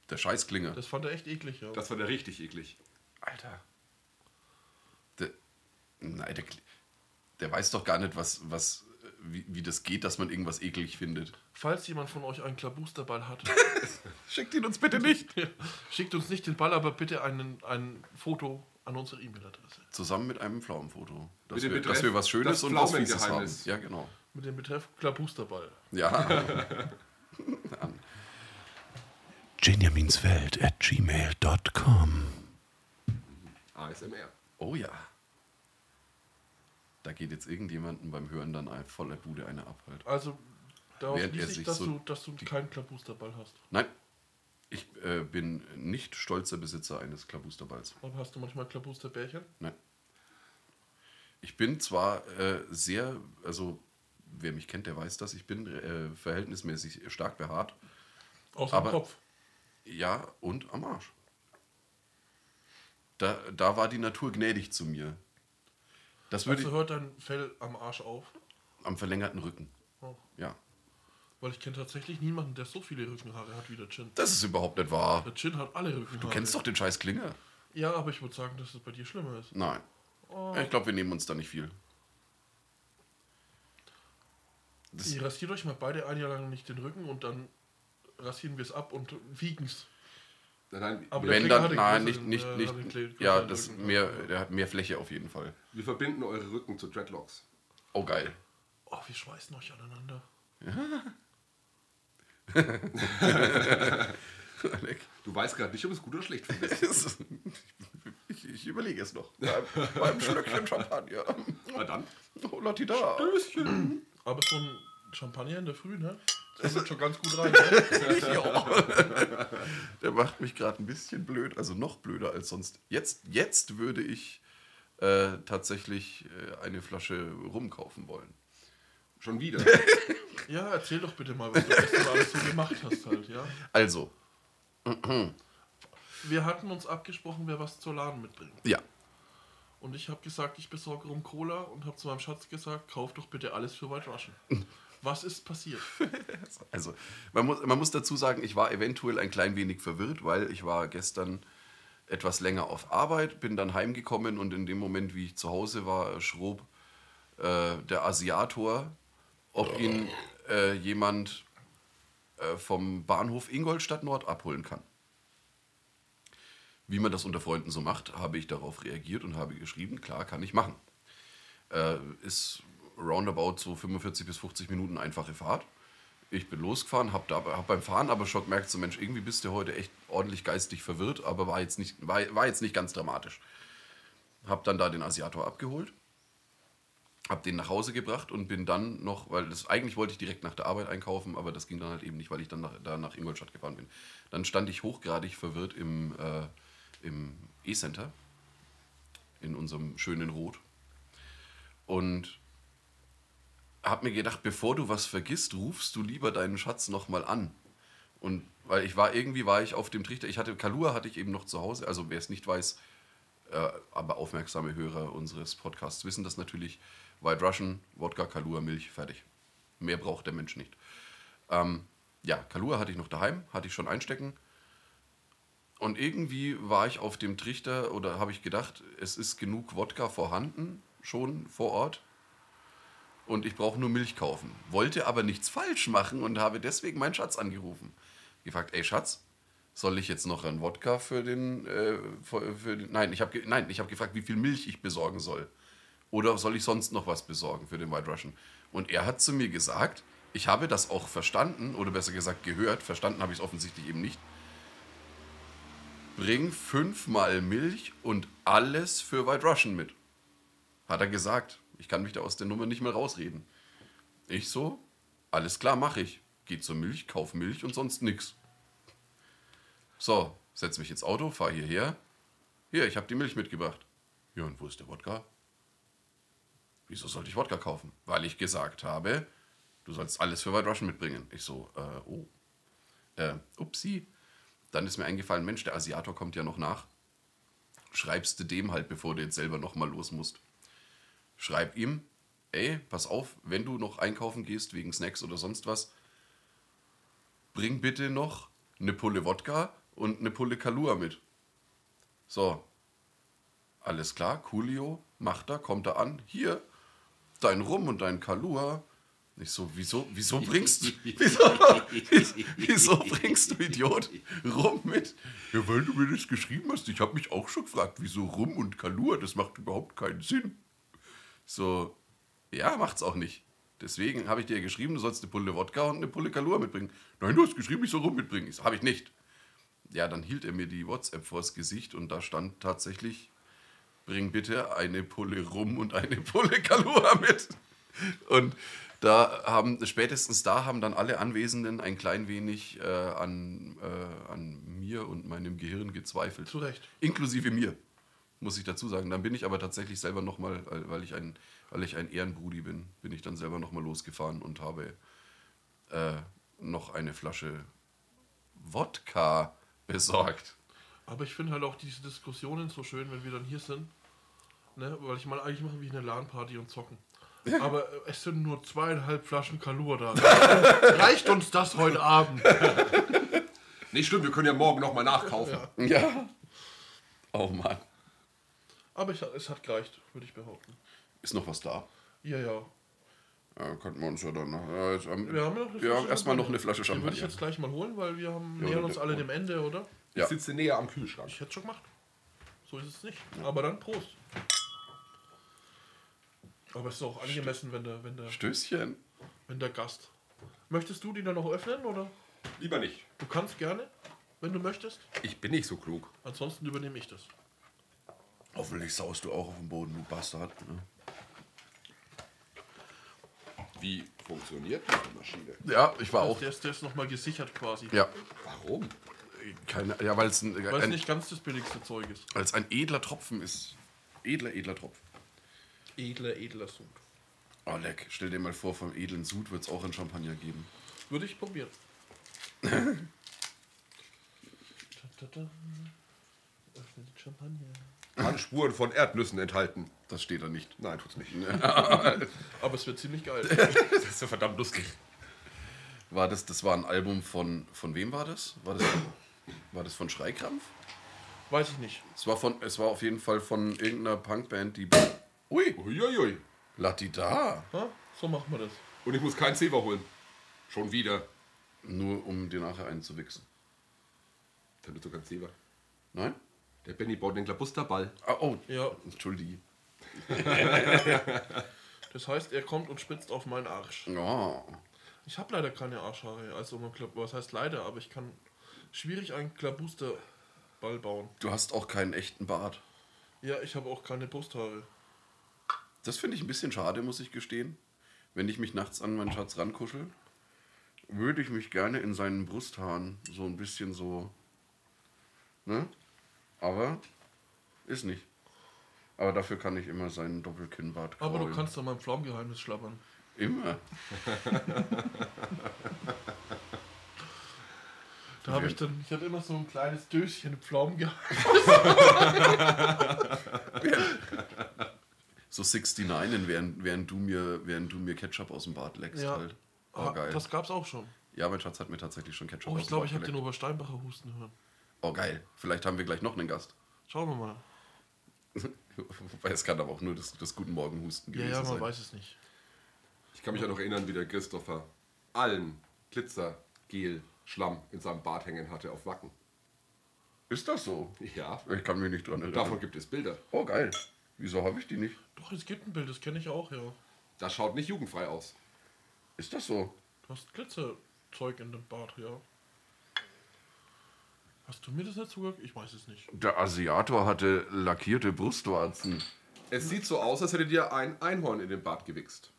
Der Scheißklinger. das fand er echt eklig, ja. das war der richtig eklig. Alter. Der, nein, der, der weiß doch gar nicht, was, was, wie, wie das geht, dass man irgendwas eklig findet. Falls jemand von euch einen Klabusterball hat, Schickt ihn uns bitte nicht. schickt uns nicht den Ball, aber bitte einen, ein Foto an unsere E-Mail-Adresse. Zusammen mit einem Pflaumenfoto. Dass, Mit dem wir, Betreff, dass wir was Schönes das und was Fieses haben. Ja, genau. Mit dem Betreff Klabusterball. Ja. Benjaminswelt at gmail.com ASMR. Oh ja. Da geht jetzt irgendjemandem beim Hören dann ein voller Bude eine ab halt. Also, daraus Während ich, sich dass, so du, dass du keinen Klabusterball hast. Nein, ich äh, bin nicht stolzer Besitzer eines Klabusterballs. Aber hast du manchmal Klabusterbärchen? Nein. Ich bin zwar äh, sehr, also wer mich kennt, der weiß das, ich bin äh, verhältnismäßig stark behaart. Aber- dem Kopf. Ja, und am Arsch. Da, da war die Natur gnädig zu mir. Das würde Also hört dein Fell am Arsch auf. am verlängerten Rücken. Oh. Ja. Weil ich kenne tatsächlich niemanden, der so viele Rückenhaare hat wie der Chin. Das ist überhaupt nicht wahr. Der Chin hat alle Rückenhaare. Du kennst doch den scheiß Klinger. Ja, aber ich würde sagen, dass es bei dir schlimmer ist. Nein. Oh. Ich glaube, wir nehmen uns da nicht viel. Das, Ihr rasiert euch mal beide ein Jahr lang nicht den Rücken und dann rasieren wir es ab und wiegen es. Nein, nein, Aber wenn dann, nein, nicht, nicht, äh, nicht. Ja, das Rücken. mehr, der hat mehr Fläche auf jeden Fall. wir verbinden eure Rücken zu Dreadlocks. Oh, geil. Oh, wir schweißen euch aneinander. Alec. Du weißt gerade nicht, ob es gut oder schlecht findest. ich, ich überlege es noch. Beim, beim Schlückchen Champagner. Na dann. Oh, Latida. Aber so ein Champagner in der Früh, ne? Das ist schon ganz gut rein. Ne? Ja. Der macht mich gerade ein bisschen blöd, also noch blöder als sonst. Jetzt, jetzt würde ich äh, tatsächlich äh, eine Flasche rumkaufen wollen. Schon wieder. Ja, erzähl doch bitte mal, was du gestern alles so gemacht hast halt, ja? Also, Wir hatten uns abgesprochen, wer was zur Laden mitbringt. ja. Und ich habe gesagt, ich besorge rum Cola und habe zu meinem Schatz gesagt, kauf doch bitte alles für White Russian. Was ist passiert? Also, man muss, man muss dazu sagen, ich war eventuell ein klein wenig verwirrt, weil ich war gestern etwas länger auf Arbeit, bin dann heimgekommen und in dem Moment, wie ich zu Hause war, schrob äh, der Asiator, ob ihn äh, jemand äh, vom Bahnhof Ingolstadt Nord abholen kann. Wie man das unter Freunden so macht, habe ich darauf reagiert und habe geschrieben, klar, kann ich machen. Äh, ist roundabout so 45 bis 50 Minuten einfache Fahrt. Ich bin losgefahren, habe hab beim Fahren aber schon gemerkt, so Mensch, irgendwie bist du heute echt ordentlich geistig verwirrt, aber war jetzt nicht, war, war jetzt nicht ganz dramatisch. Hab dann da den Asiator abgeholt, hab den nach Hause gebracht und bin dann noch, weil das eigentlich wollte ich direkt nach der Arbeit einkaufen, aber das ging dann halt eben nicht, weil ich dann nach, da nach Ingolstadt gefahren bin. Dann stand ich hochgradig verwirrt im, äh, im E-Center, in unserem schönen Rot. Und habe mir gedacht, bevor du was vergisst, rufst du lieber deinen Schatz nochmal an. Und weil ich war, irgendwie war ich auf dem Trichter, ich hatte, Kalua hatte ich eben noch zu Hause, also wer es nicht weiß, äh, aber aufmerksame Hörer unseres Podcasts wissen das natürlich, White Russian, Wodka, Kalua, Milch, fertig. Mehr braucht der Mensch nicht. Ähm, ja, Kalua hatte ich noch daheim, hatte ich schon einstecken. Und irgendwie war ich auf dem Trichter oder habe ich gedacht, es ist genug Wodka vorhanden, schon vor Ort und ich brauche nur Milch kaufen. Wollte aber nichts falsch machen und habe deswegen meinen Schatz angerufen. Gefragt, ey Schatz, soll ich jetzt noch einen Wodka für den, äh, für, für den nein, ich habe nein, ich habe gefragt, wie viel Milch ich besorgen soll. Oder soll ich sonst noch was besorgen für den White Russian? Und er hat zu mir gesagt, ich habe das auch verstanden, oder besser gesagt gehört, verstanden habe ich es offensichtlich eben nicht. Bring fünfmal Milch und alles für White Russian mit. Hat er gesagt. Ich kann mich da aus der Nummer nicht mehr rausreden. Ich so, alles klar, mache ich. Geh zur Milch, kauf Milch und sonst nix. So, setz mich ins Auto, fahr hierher. Hier, ich habe die Milch mitgebracht. Ja, und wo ist der Wodka? Wieso sollte ich Wodka kaufen? Weil ich gesagt habe, du sollst alles für White Russian mitbringen. Ich so, äh, oh. Äh, upsi. Dann ist mir eingefallen, Mensch, der Asiator kommt ja noch nach. Schreibst du dem halt, bevor du jetzt selber nochmal los musst. Schreib ihm, ey, pass auf, wenn du noch einkaufen gehst wegen Snacks oder sonst was, bring bitte noch eine Pulle Wodka und eine Pulle Kalua mit. So. Alles klar, Coolio, macht er, kommt er an. Hier, dein Rum und dein Kalua. Ich so, wieso, wieso bringst du, wieso, wieso bringst du, Idiot, Rum mit? Ja, weil du mir das geschrieben hast. Ich habe mich auch schon gefragt, wieso Rum und Kalua, das macht überhaupt keinen Sinn. So, ja, macht's auch nicht. Deswegen habe ich dir geschrieben, du sollst eine Pulle Wodka und eine Pulle Kalua mitbringen. Nein, du hast geschrieben, ich soll Rum mitbringen. So, habe ich nicht. Ja, dann hielt er mir die WhatsApp vors Gesicht und da stand tatsächlich, bring bitte eine Pulle Rum und eine Pulle Kalua mit. Und da haben, spätestens da haben dann alle Anwesenden ein klein wenig äh, an, äh, an mir und meinem Gehirn gezweifelt. Zu Recht. Inklusive mir, muss ich dazu sagen. Dann bin ich aber tatsächlich selber nochmal, weil ich ein, weil ich ein Ehrenbrudi bin, bin ich dann selber nochmal losgefahren und habe äh, noch eine Flasche Wodka besorgt. Aber ich finde halt auch diese Diskussionen so schön, wenn wir dann hier sind. Ne? Weil ich meine, eigentlich machen wir hier eine LAN-Party und zocken. Aber äh, es sind nur zweieinhalb Flaschen Kalur da. Reicht uns das heute Abend? Nicht stimmt, wir können ja morgen nochmal nachkaufen. Ja. Oh Mann. Aber ich, es hat gereicht, würde ich behaupten. Ist noch was da? Ja, ja. Ja, könnten wir uns ja dann noch. Ja, jetzt, ähm, Wir haben ja noch eine ja, Flasche erstmal noch Champagner. eine Flasche Die würde Champagner. ich jetzt gleich mal holen, weil wir haben, Ja, nähern uns alle dem Ende, oder? Ja. Ich sitze näher am Kühlschrank. Ich hätte schon gemacht. So ist es nicht. Aber dann Prost. Aber es ist auch angemessen, wenn der, wenn der, Stößchen. wenn der Gast. Möchtest du die dann noch öffnen oder? Lieber nicht. Du kannst gerne, wenn du möchtest. Ich bin nicht so klug. Ansonsten übernehme ich das. Hoffentlich saust du auch auf dem Boden, du Bastard. ne? Wie funktioniert diese Maschine? Ja, ich war auch. Der ist, der ist nochmal gesichert quasi. Ja, Warum? keine, ja weil es ein, Weil es ein, nicht ganz das billigste Zeug ist. weil es ein edler Tropfen ist. Edler, edler Tropf. Edler, edler Sud. Oh, leck. Stell dir mal vor, vom edlen Sud wird es auch ein Champagner geben. Würde ich probieren. Öffne den Champagner. Kann Spuren von Erdnüssen enthalten. Das steht da nicht. Nein, tut's nicht. Aber es wird ziemlich geil. Das ist ja verdammt lustig. War das, das war ein Album von, von wem war das? War das, war das von Schreikrampf? Weiß ich nicht. Es war, von, es war auf jeden Fall von irgendeiner Punkband, die. Ui, Uiuiui. Latida. Ha? So machen wir das. Und ich muss keinen Zewa holen. Schon wieder. Nur um dir nachher einzuwichsen. Dann bist du kein Zewa. Nein? Der Benny baut den Klabusterball. Ah, oh, Ja, entschuldige. das heißt, er kommt und spitzt auf meinen Arsch. Ja. Ich habe leider keine Arschhaare. Also, was heißt leider, aber ich kann schwierig einen Klabusterball bauen. Du hast auch keinen echten Bart. Ja, ich habe auch keine Brusthaare. Das finde ich ein bisschen schade, muss ich gestehen. Wenn ich mich nachts an meinen Schatz rankuschel, würde ich mich gerne in seinen Brusthaaren so ein bisschen so. Ne? Aber ist nicht. Aber dafür kann ich immer seinen Doppelkinnbart Aber du kraulen. kannst doch mein Pflaumengeheimnis schlabbern. Immer. Da habe ich dann, ich habe immer so ein kleines Döschen Pflaumengeheimnis. So 69, während, während, du mir, während du mir Ketchup aus dem Bart leckst Ja. halt. Oh, Ah, geil. Das gab's auch schon. ja, mein Schatz hat mir tatsächlich schon Ketchup Oh, aus ich dem glaube, Bart ich habe den. Obersteinbacher husten hören. Oh, geil. Vielleicht haben wir gleich noch einen Gast. Schauen wir mal. Wobei es kann aber auch nur das, das Guten Morgen Husten Ja, gewesen ja, man sein. weiß es nicht. Ich kann mich ja noch erinnern, wie der Christopher allen Glitzer, Gel, Schlamm in seinem Bart hängen hatte auf Wacken. Ist das so? Ja, Ich kann mich nicht dran erinnern. davon gibt es Bilder. Oh, geil. Wieso habe ich die nicht? Doch, es gibt ein Bild, das kenne ich auch, ja. Das schaut nicht jugendfrei aus. Ist das so? Du hast Glitzerzeug in dem Bart, ja. Hast du mir das dazu gesagt? Ich weiß es nicht. Der Asiator hatte lackierte Brustwarzen. Es sieht so aus, als hätte dir ein Einhorn in den Bart gewichst.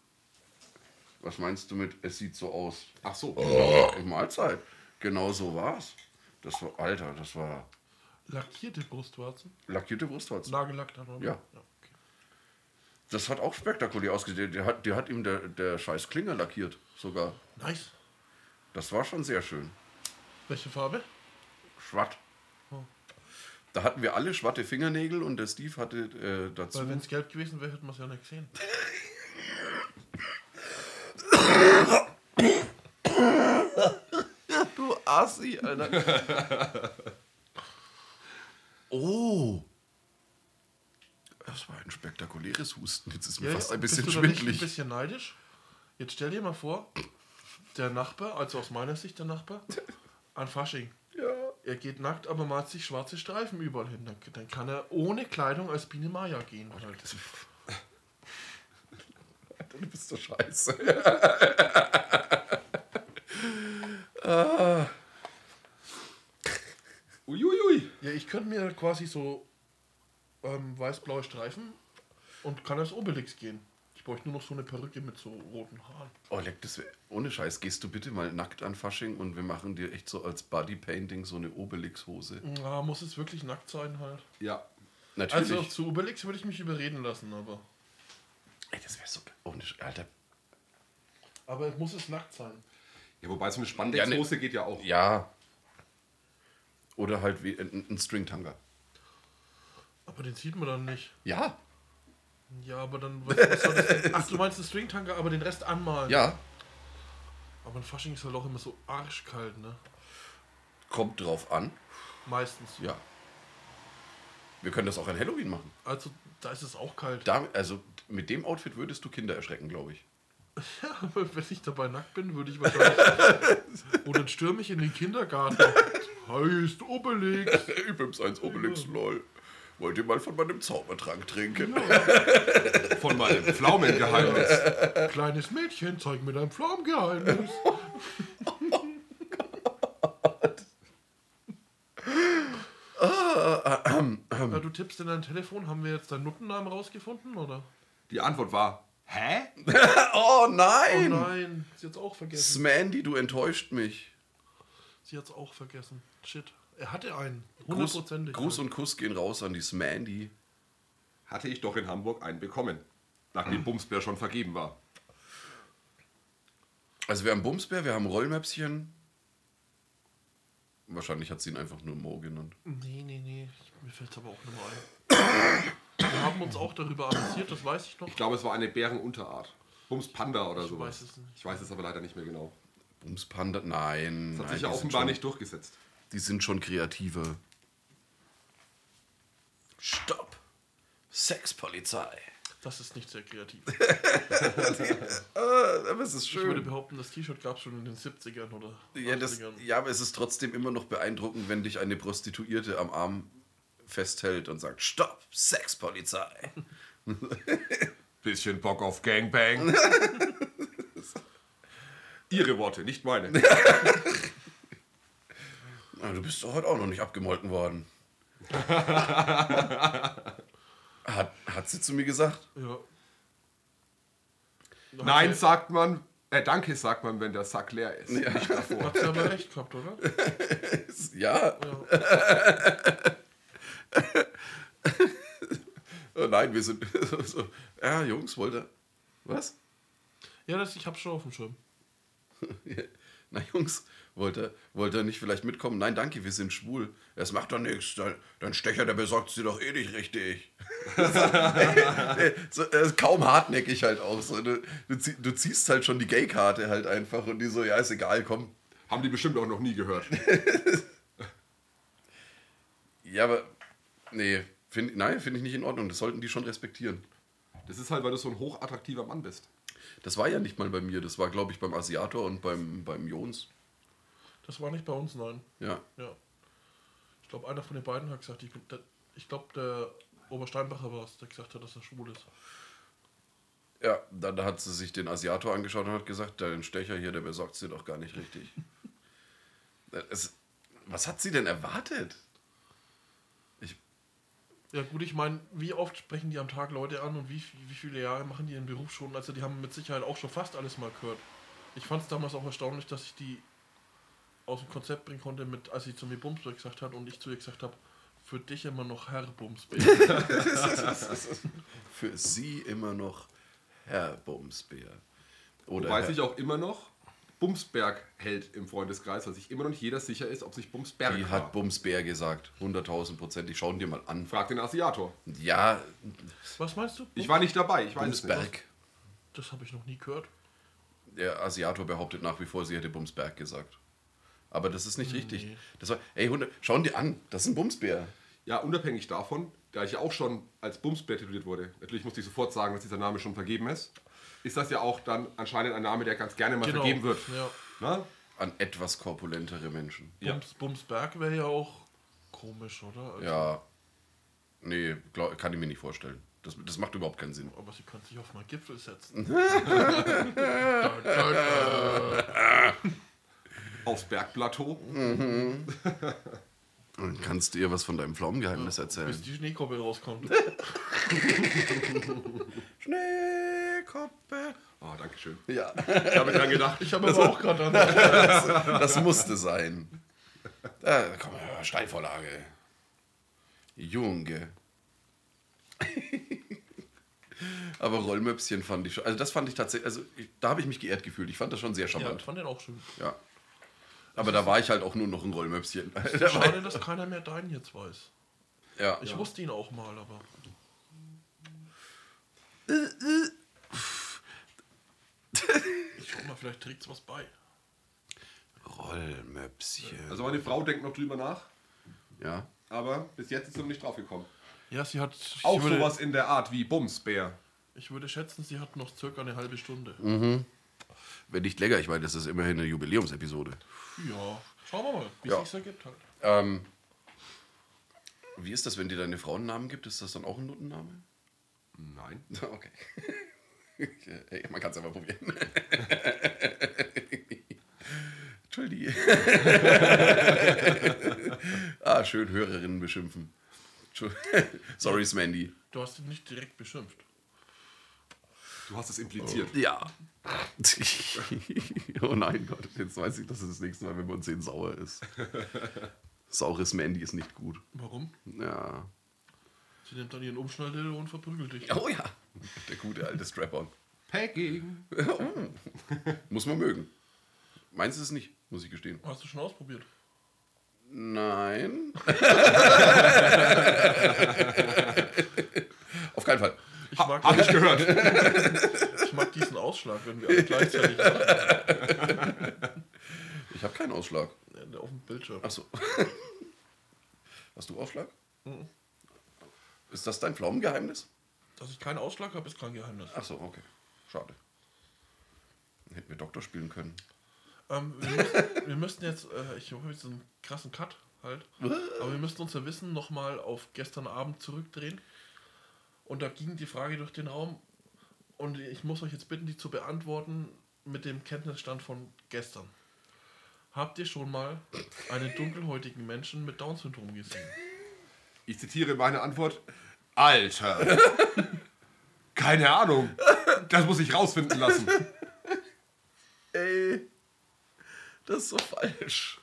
Was meinst du mit, es sieht so aus? Ach so. Oh, Mahlzeit. Genau so war's. Das war, Alter, das war Lackierte Brustwarzen? lackierte Brustwarzen. Nagellack dann, oder? Ja. okay. Das hat auch spektakulär ausgesehen. Der hat, der hat ihm der, der scheiß Klinger lackiert, sogar. Nice. Das war schon sehr schön. Welche Farbe? Schwatt. Oh. Da hatten wir alle schwatte Fingernägel und der Steve hatte äh, dazu. Weil wenn es gelb gewesen wäre, hätten wir es ja nicht gesehen. Du Assi, Alter. oh. Das war ein spektakuläres Husten. Jetzt ist mir fast ein bisschen bist du schwindelig. ein bisschen neidisch? Jetzt stell dir mal vor, der Nachbar, also aus meiner Sicht der Nachbar, an Fasching. Er geht nackt, aber malt sich schwarze Streifen überall hin. Dann, dann kann er ohne Kleidung als Biene Maya gehen. Halt. Alter, du bist so scheiße. Uiuiui. Ja, ich könnte mir quasi so ähm, weiß-blaue Streifen und kann als Obelix gehen. Ich bräuchte nur noch so eine Perücke mit so roten Haaren. Oh, leck, das wär, ohne Scheiß, gehst du bitte mal nackt an Fasching und wir machen dir echt so als Bodypainting so eine Obelix-Hose. Ja, muss es wirklich nackt sein halt. Ja. Natürlich. Also zu Obelix würde ich mich überreden lassen, aber. Ey, das wäre so. Ohne Sch Alter. Aber muss es nackt sein. Ja, wobei so eine Spandexhose Ja, geht ja auch. Ja. Oder halt wie ein, ein Stringtanga. Aber den sieht man dann nicht. Ja. Ja, aber dann. Was, was? Ach, du meinst einen Stringtanker, aber den Rest anmalen. Ja. Aber ein Fasching ist halt auch immer so arschkalt, ne? Kommt drauf an. Meistens. Ja. Wir können das auch an Halloween machen. Also, da ist es auch kalt. Da, also mit dem Outfit würdest du Kinder erschrecken, glaube ich. Ja, aber wenn ich dabei nackt bin, würde ich wahrscheinlich. Oder dann stürme ich in den Kindergarten. Heißt Obelix. Übrigens eins Obelix, lol. Wollt ihr mal von meinem Zaubertrank trinken? Von meinem Pflaumengeheimnis. Kleines Mädchen, zeig mir dein Pflaumengeheimnis. Na, du tippst in dein Telefon, haben wir jetzt deinen Nuttennamen rausgefunden, oder? Die Antwort war, hä? Oh Oh nein! nein, sie hat's auch vergessen. Smandy, du enttäuscht mich. Sie hat's auch vergessen. Shit. Er hatte einen. Gruß, Hundertprozentig. Gruß und Kuss gehen raus an die Smandy. Hatte ich doch in Hamburg einen bekommen. Nachdem Bumsbär schon vergeben war. Also wir haben Bumsbär, wir haben Rollmäpschen. Wahrscheinlich hat sie ihn einfach nur Mo genannt. Nee, nee, nee. Mir fällt es aber auch nicht mehr ein. Wir haben uns auch darüber amüsiert, das weiß ich noch. Ich glaube, es war eine Bärenunterart. Bums Panda oder Ich sowas. weiß es nicht. Ich weiß es aber leider nicht mehr genau. Bums Panda, nein. Das hat nein sich ja offenbar nicht durchgesetzt. Die sind schon kreative. Stopp! Sexpolizei. Das ist nicht sehr kreativ. Aber es ist Ich würde schön. behaupten, das T-Shirt gab es schon in den 70ern oder Ja, das, 80ern. ja, aber es ist trotzdem immer noch beeindruckend, wenn dich eine Prostituierte am Arm festhält und sagt: Stopp! Sexpolizei. Bisschen Bock auf Gangbang. Ihre Worte, nicht meine. Ah, du bist doch heute auch noch nicht abgemolken worden. hat, hat sie zu mir gesagt? Ja. Nein, sie, sagt man. Äh, danke, sagt man, wenn der Sack leer ist. Nicht davor. hat sie aber recht gehabt, oder? Ja. Ja. Oh nein, wir sind so. Ja, Jungs, wollt ihr. Was? Ja, das, ich hab's schon auf dem Schirm. Na, Jungs, wollt ihr, wollt ihr nicht vielleicht mitkommen? Nein, danke, wir sind schwul. Es macht doch nichts. Dein, dein Stecher, der besorgt sie doch eh nicht richtig. so, äh, kaum hartnäckig halt auch. So. Du, du ziehst halt schon die Gay-Karte halt einfach und die so, ja, ist egal, komm. Haben die bestimmt auch noch nie gehört. Ja, aber. Nee, find, nein, finde ich nicht in Ordnung. Das sollten die schon respektieren. Das ist halt, weil du so ein hochattraktiver Mann bist. Das war ja nicht mal bei mir. Das war, glaube ich, beim Asiator und beim, beim Jons. Das war nicht bei uns, nein. Ja. Ja. Ich glaube, einer von den beiden hat gesagt, ich, der- ich glaube, der Obersteinbacher war es, der gesagt hat, dass er schwul ist. Ja, dann hat sie sich den Asiator angeschaut und hat gesagt, dein Stecher hier, der besorgt sie doch gar nicht richtig. es, was hat sie denn erwartet? Ich, Ja gut, ich meine, wie oft sprechen die am Tag Leute an und wie, wie viele Jahre machen die ihren Beruf schon? Also die haben mit Sicherheit auch schon fast alles mal gehört. Ich fand es damals auch erstaunlich, dass ich die aus dem Konzept bringen konnte, mit, als sie zu mir Bumsberg gesagt hat und ich zu ihr gesagt habe, für dich immer noch Herr Bumsberg. für sie immer noch Herr Bumsbär. Oder Wobei Herr, sich auch immer noch Bumsberg hält im Freundeskreis, weil sich immer noch nicht jeder sicher ist, ob sich Bumsberg die war. hat Bumsbär gesagt. 100.000 Prozent. Ich schau ihn dir mal an. Frag den Asiator. Ja, Was meinst du? Ich war nicht dabei, ich weiß es nicht. Bumsberg. Das habe ich noch nie gehört. Der Asiator behauptet nach wie vor, sie hätte Bumsberg gesagt. Aber das ist nicht richtig. Nee. Das war, ey, Hunde, schau ihn dir an. Das ist ein Bumsbär. Ja, unabhängig davon, da ich ja auch schon als Bumsbär tituliert wurde, natürlich musste ich sofort sagen, dass dieser Name schon vergeben ist, ist das ja auch dann anscheinend ein Name, der ganz gerne mal Genau. vergeben wird. Ja. Na? An etwas korpulentere Menschen. Ja. Bums, Bumsberg wäre ja auch komisch, oder? Also, Ja. Nee, glaub, kann ich mir nicht vorstellen. Das, das macht überhaupt keinen Sinn. Aber sie kann sich auf meinen Gipfel setzen. Aufs Bergplateau. Dann kannst du ihr was von deinem Pflaumengeheimnis erzählen. Bis die Schneekoppe rauskommt. Schneekoppe. Ah, danke schön. Ja, Ich habe dran gedacht. Ich habe aber auch gerade an. das musste sein. Da, komm, ja, Steilvorlage. Junge. Aber Rollmöpschen fand ich schon. Also, das fand ich tatsächlich. Also, ich, da habe ich mich geehrt gefühlt. Ich fand das schon sehr Ja, charmant. ich fand den auch schön. Ja. Aber da war ich halt auch nur noch ein Rollmöpschen. Schade, dass keiner mehr deinen jetzt weiß. ja. Ich wusste ihn auch mal, aber. Ich schau mal, vielleicht trägt's was bei. Rollmöpschen. Also meine Frau denkt noch drüber nach, ja. aber bis jetzt ist sie noch nicht drauf gekommen. Ja, sie hat. Auch würde, sowas in der Art wie Bumsbär. Ich würde schätzen, sie hat noch circa eine halbe Stunde. Wenn nicht länger, ich meine, das ist immerhin eine Jubiläumsepisode. Ja, schauen wir mal, wie Ja. es sich ergibt halt. Ähm, wie ist das, wenn dir deine Frau einen Namen gibt? Ist das dann auch ein Nutenname? Nein. Okay. hey, man kann es einfach probieren. Entschuldige. ah, schön Hörerinnen beschimpfen. Sorry, Smandy. Du hast ihn nicht direkt beschimpft. Du hast es impliziert. Ja. oh nein, Gott, jetzt weiß ich, dass es das nächste Mal, wenn wir uns sehen, sauer ist. Saures Mandy ist nicht gut. Warum? Ja. Sie nimmt dann ihren Umschnalldildo und verprügelt dich. Oh ja. Der gute alte Strap-on. Pegging. Muss man mögen. Meins ist es nicht, muss ich gestehen. Hast du schon ausprobiert? Nein. Auf keinen Fall. Ich mag, Hab ich gehört. ich mag diesen Ausschlag, wenn wir alle gleichzeitig machen. Ich habe keinen Ausschlag. Ja, Auf dem Bildschirm. Achso. Hast du Ausschlag? Ist das dein Pflaumengeheimnis? Dass ich keinen Ausschlag habe, ist kein Geheimnis. Achso, okay. Schade. Dann hätten wir Doktor spielen können. Ähm, wir, müssen, wir müssten jetzt, äh, ich habe jetzt einen krassen Cut halt, aber wir müssten unser Wissen nochmal auf gestern Abend zurückdrehen. Und da ging die Frage durch den Raum und ich muss euch jetzt bitten, die zu beantworten mit dem Kenntnisstand von gestern. Habt ihr schon mal einen dunkelhäutigen Menschen mit Down-Syndrom gesehen? Ich zitiere meine Antwort. Alter. Keine Ahnung. Das muss ich rausfinden lassen. Ey, das ist so falsch.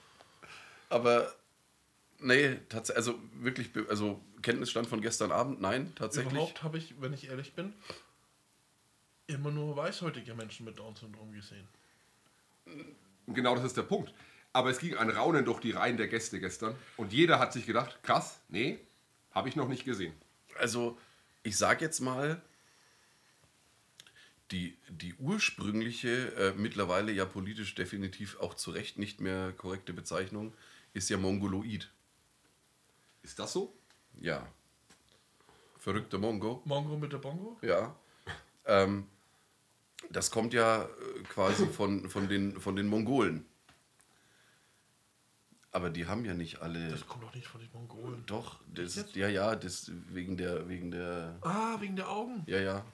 Aber nee, tatsächlich, also wirklich, also Kenntnisstand von gestern Abend, nein, tatsächlich. Überhaupt habe ich, wenn ich ehrlich bin, immer nur weißhäutige Menschen mit Down-Syndrom gesehen. Und genau das ist der Punkt. Aber es ging ein Raunen durch die Reihen der Gäste gestern. Und jeder hat sich gedacht, krass, nee, habe ich noch nicht gesehen. Also, ich sag jetzt mal, die, die ursprüngliche, äh, mittlerweile ja politisch definitiv auch zu Recht nicht mehr korrekte Bezeichnung, ist ja Mongoloid. Ist das so? Ja. Verrückter Mongo. Mongo mit der Bongo? Ja. Ähm, das kommt ja äh, quasi von, von, den, von den Mongolen. Aber die haben ja nicht alle. Das kommt doch nicht von den Mongolen. Doch, das, ja, ja, das wegen der, wegen der. Ah, wegen der Augen. Ja, ja.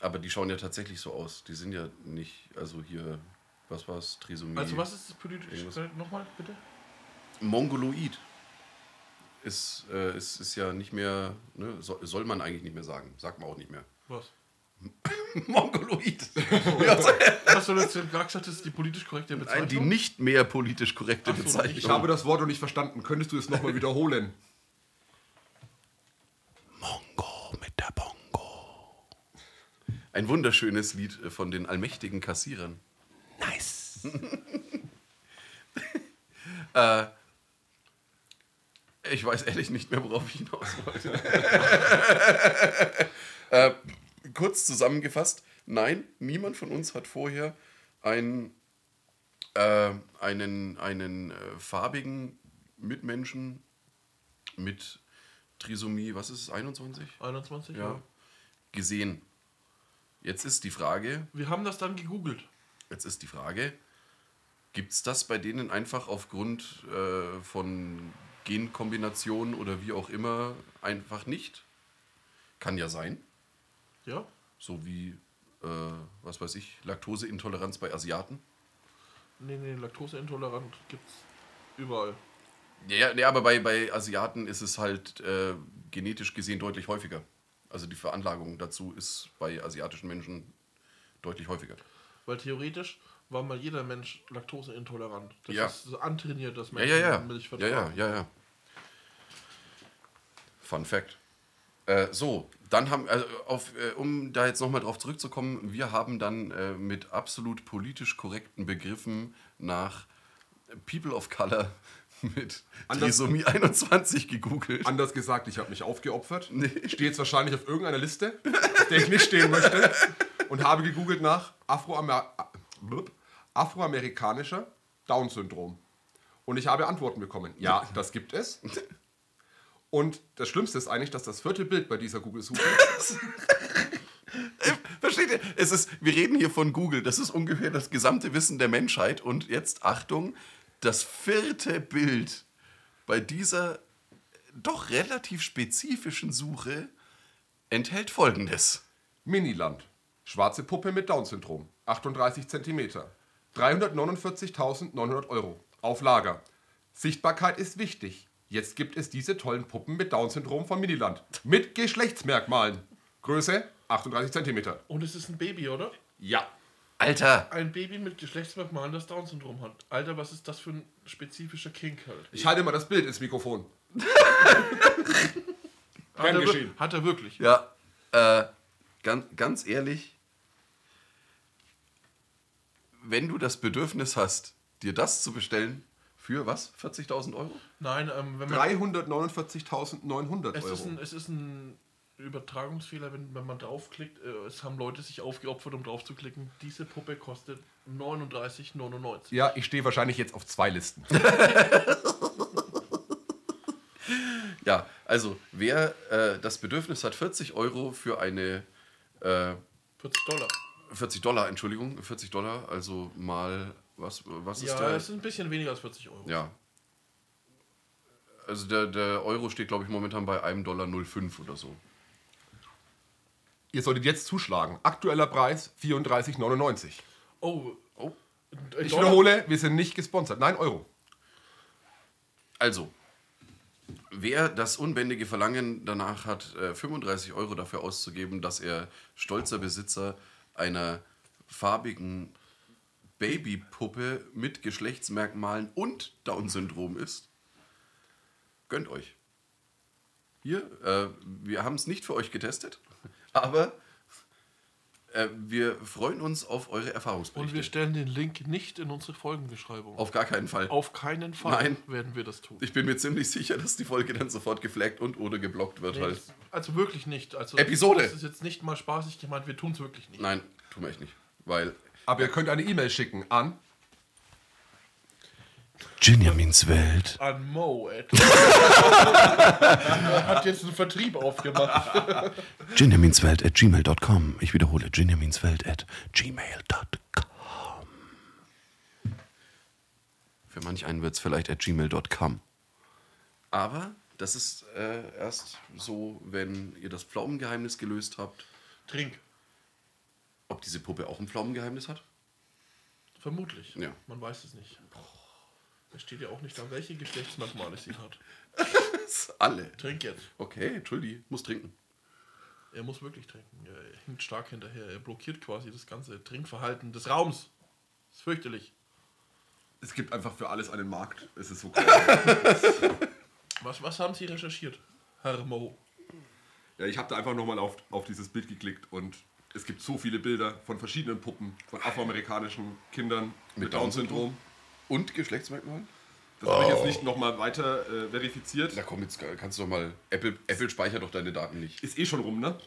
Aber die schauen ja tatsächlich so aus. Die sind ja nicht, also hier, was war's, Trisomie. Also was ist das. Feld? Nochmal, bitte? Mongoloid. Ist, äh, ist, ist ja nicht mehr, ne, soll, soll man eigentlich nicht mehr sagen. Sagt man auch nicht mehr. Was? Mongoloid. Hast du jetzt gerade gesagt, das ist die politisch korrekte Bezeichnung? Nein, die nicht mehr politisch korrekte so, Bezeichnung. Ich habe das Wort noch nicht verstanden. Könntest du es nochmal wiederholen? Mongo mit der Bongo. Ein wunderschönes Lied äh, von den allmächtigen Kassierern. Nice. äh, ich weiß ehrlich nicht mehr, worauf ich hinaus wollte. äh, kurz zusammengefasst, nein, niemand von uns hat vorher einen, äh, einen, einen äh, farbigen Mitmenschen mit Trisomie, was ist es, 21? 21? Ja. Gesehen. Jetzt ist die Frage, Wir haben das dann gegoogelt. jetzt ist die Frage, gibt es das bei denen einfach aufgrund äh, von Genkombinationen oder wie auch immer einfach nicht? Kann ja sein. Ja? So wie, äh, was weiß ich, Laktoseintoleranz bei Asiaten. Nee, nee, Laktoseintolerant gibt's überall. Ja, nee, aber bei, bei Asiaten ist es halt äh, genetisch gesehen deutlich häufiger. Also die Veranlagung dazu ist bei asiatischen Menschen deutlich häufiger. Weil theoretisch war mal jeder Mensch laktoseintolerant. Das Ja. ist so antrainiert, dass Ja, Menschen ja, ja. Milch Ja, vertragen. ja, ja, ja. Fun Fact. Äh, so, dann haben, also auf, äh, um da jetzt nochmal drauf zurückzukommen, wir haben dann äh, mit absolut politisch korrekten Begriffen nach People of Color mit Anders- Trisomie 21 gegoogelt. Anders gesagt, ich habe mich aufgeopfert. Stehe jetzt wahrscheinlich auf irgendeiner Liste, auf der ich nicht stehen möchte. Und habe gegoogelt nach Afroamer blub, afroamerikanischer Down-Syndrom. Und ich habe Antworten bekommen. Ja, das gibt es. Und das Schlimmste ist eigentlich, dass das vierte Bild bei dieser Google-Suche Versteht ihr? Es ist, wir reden hier von Google. Das ist ungefähr das gesamte Wissen der Menschheit. Und jetzt Achtung, das vierte Bild bei dieser doch relativ spezifischen Suche enthält folgendes. Miniland. Schwarze Puppe mit Down-Syndrom. 38 cm. 349.900 Euro. Auf Lager. Sichtbarkeit ist wichtig. Jetzt gibt es diese tollen Puppen mit Down-Syndrom von Miniland. Mit Geschlechtsmerkmalen. Größe 38 cm. Und es ist ein Baby, oder? Ja. Alter, Ein Baby mit Geschlechtsmerkmalen, das Down-Syndrom hat. Alter, was ist das für ein spezifischer Kink halt? Ich halte mal das Bild ins Mikrofon. Hat er, wir- geschehen. hat er wirklich. ja, äh, ganz, ganz ehrlich, wenn du das Bedürfnis hast, dir das zu bestellen, Für was? 40.000 Euro? Nein, ähm, wenn man. 349.900 Es ist, ein, Euro. es ist ein Übertragungsfehler, wenn, wenn man draufklickt. Äh, es haben Leute sich aufgeopfert, um drauf zu klicken. Diese Puppe kostet 39,99. Ja, ich stehe wahrscheinlich jetzt auf zwei Listen. Ja, also wer äh, das Bedürfnis hat, 40 Euro für eine, äh, 40 Dollar. 40 Dollar, Entschuldigung, 40 Dollar, also mal, was, was ist Ja, der? es ist ein bisschen weniger als 40 Euro. Ja. Also der, der Euro steht, glaube ich, momentan bei 1,05 Dollar oder so. Ihr solltet jetzt zuschlagen. Aktueller Preis 34,99. Oh, Oh. Ich Dollar- wiederhole, wir sind nicht gesponsert. Nein, Euro. Also, wer das unbändige Verlangen danach hat, äh, 35 Euro dafür auszugeben, dass er stolzer Besitzer einer farbigen Babypuppe mit Geschlechtsmerkmalen und Down-Syndrom ist, gönnt euch. Hier, äh, wir haben es nicht für euch getestet, aber äh, wir freuen uns auf eure Und wir Erfahrungsberichte. stellen den Link nicht in unsere Folgenbeschreibung. Auf gar keinen Fall. Auf keinen Fall Nein. werden wir das tun. Ich bin mir ziemlich sicher, dass die Folge dann sofort geflaggt und oder geblockt wird Nee, halt. das- also wirklich nicht. Also Episode. Das ist jetzt nicht mal spaßig gemeint, wir tun es wirklich nicht. Nein, tun wir echt nicht. Weil. Aber ihr könnt eine E-Mail schicken an Benjamins Welt. An Mo, Ed. Er hat jetzt einen Vertrieb aufgemacht. Benjaminswelt at gmail.com. Ich wiederhole, Benjaminswelt at gmail.com. Für manch einen wird es vielleicht at gmail.com. Aber das ist äh, erst so, wenn ihr das Pflaumengeheimnis gelöst habt. Trink. Ob diese Puppe auch ein Pflaumengeheimnis hat? Vermutlich. Ja. Man weiß es nicht. Es steht ja auch nicht an, welche Geschlechtsmerkmale sie hat. Alle. Trink jetzt. Okay, Entschuldi, muss trinken. Er muss wirklich trinken. Er hinkt stark hinterher. Er blockiert quasi das ganze Trinkverhalten des Raums. Das ist fürchterlich. Es gibt einfach für alles einen Markt. Es ist so krass. Was, was haben Sie recherchiert, Herr Mo? ja, ich habe da einfach nochmal auf, auf dieses Bild geklickt und es gibt so viele Bilder von verschiedenen Puppen, von afroamerikanischen Kindern mit, Mit Down-Syndrom. Und Geschlechtsmerkmalen? Das habe ich jetzt nicht nochmal weiter äh, verifiziert. Na komm, jetzt kannst du doch mal. Apple, Apple speichert doch deine Daten nicht. Ist eh schon rum, ne?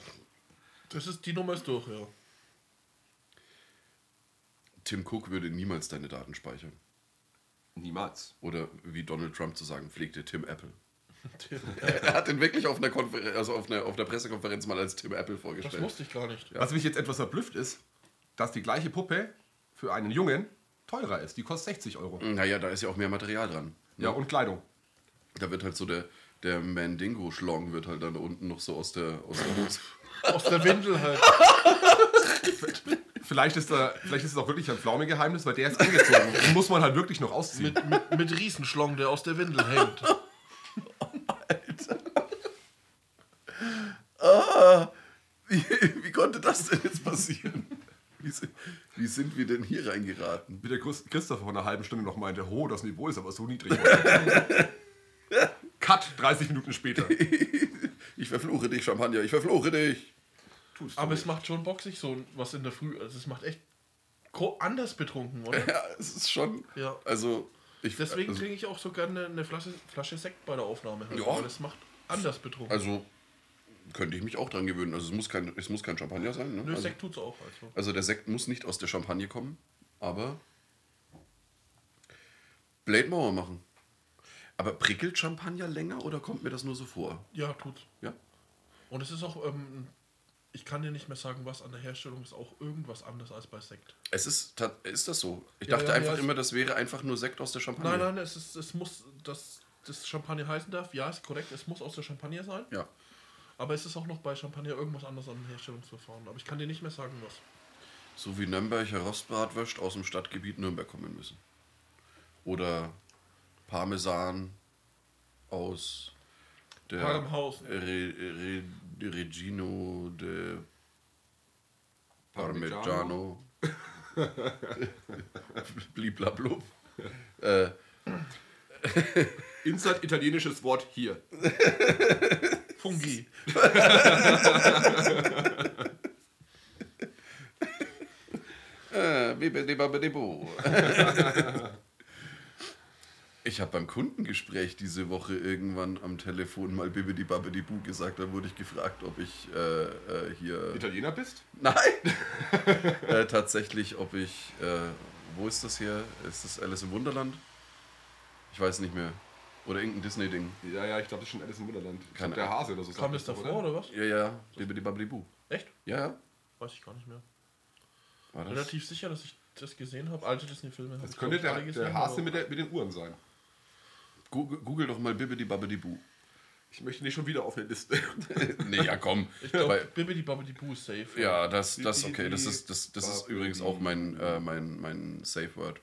Das ist, die Nummer ist durch, ja. Tim Cook würde niemals deine Daten speichern. Niemals. Oder wie Donald Trump zu sagen pflegte, Tim Apple. er hat ihn wirklich auf einer, Konfer also auf einer, auf einer Pressekonferenz mal als Tim Apple Das vorgestellt. wusste ich gar nicht. Was mich jetzt etwas verblüfft ist, dass die gleiche Puppe für einen Jungen teurer ist. Die kostet 60 Euro. Naja, da ist ja auch mehr Material dran. Ja, und Kleidung. Da wird halt so der, der Mandingo-Schlong wird halt dann da unten noch so aus der, aus der Hose. Aus der Windel halt. Vielleicht ist, da, vielleicht ist es auch wirklich ein Pflaumengeheimnis, weil der ist angezogen. Den muss man halt wirklich noch ausziehen. Mit, mit, mit Riesenschlong, der aus der Windel hängt. Wie, wie konnte das denn jetzt passieren? Wie sind, wie sind wir denn hier reingeraten? Wie der Chris- Christopher vor einer halben Stunde noch meinte, ho, das Niveau ist aber so niedrig. heute." Cut, 30 Minuten später. Ich verfluche dich, Champagner, ich verfluche dich. Tust Aber nicht. es macht schon Bock, sich so was in der Früh. Also es macht echt anders betrunken, oder? Ja, es ist schon. Ja. Also, ich, Deswegen also, trinke ich auch so gerne eine Flasche, Flasche Sekt bei der Aufnahme. Halt, Ja. Weil es macht anders betrunken. also könnte ich mich auch dran gewöhnen. Also, es muss kein, es muss kein Champagner sein. Ne? Nö, also, Sekt tut's auch. Also. also, der Sekt muss nicht aus der Champagne kommen, aber Blade Mauer machen. Aber prickelt Champagner länger oder kommt mir das nur so vor? Ja, tut's. Ja? Und es ist auch, ähm, ich kann dir nicht mehr sagen, was an der Herstellung ist, auch irgendwas anders als bei Sekt. Es ist, ist das so? Ich Ja, dachte ja, einfach ja, immer, das wäre einfach nur Sekt aus der Champagne. Nein, nein, es, ist, es muss, dass das Champagner heißen darf, ja, ist korrekt, es muss aus der Champagner sein. Ja. Aber es ist auch noch bei Champagner irgendwas anderes am Herstellungsverfahren. Aber ich kann dir nicht mehr sagen, was. So wie Nürnberger Rostbratwürst aus dem Stadtgebiet Nürnberg kommen müssen. Oder Parmesan aus der Parmhausen. Re, Re, Regino de Parmigiano. Parmigiano. Bliblablub. Äh, Insert italienisches Wort hier. Fungi. bibidibabidibbu. Ich habe beim Kundengespräch diese Woche irgendwann am Telefon mal Bibidi Babidi Bu gesagt. Da wurde ich gefragt, ob ich äh, äh, hier. Italiener bist? Nein! äh, tatsächlich, ob ich. Äh, wo ist das hier? Ist das Alice im Wunderland? Ich weiß nicht mehr. Oder irgendein Disney-Ding. Ja, ja, ich glaube, das ist schon Alice im Wunderland. Ich glaub, der Hase oder so. Kam das davor oder was? Ja, ja. Bibidi Babidi Bu. Echt? Ja, ja. Weiß ich gar nicht mehr. War das? Relativ sicher, dass ich das gesehen habe. Alte Disney-Filme. Das könnte der, alle der gesehen, Hase mit, der, mit den Uhren sein. Google, Google doch mal Bibidi Babidi Bu. Ich möchte nicht schon wieder auf der Liste. nee, ja, komm. Ich glaube, Weil- Bibbidi Bobbidi Boo ist safe. Ja, das, das Bibidi okay. Das ist, das, das ist übrigens auch mein, äh, mein, mein Safe Word.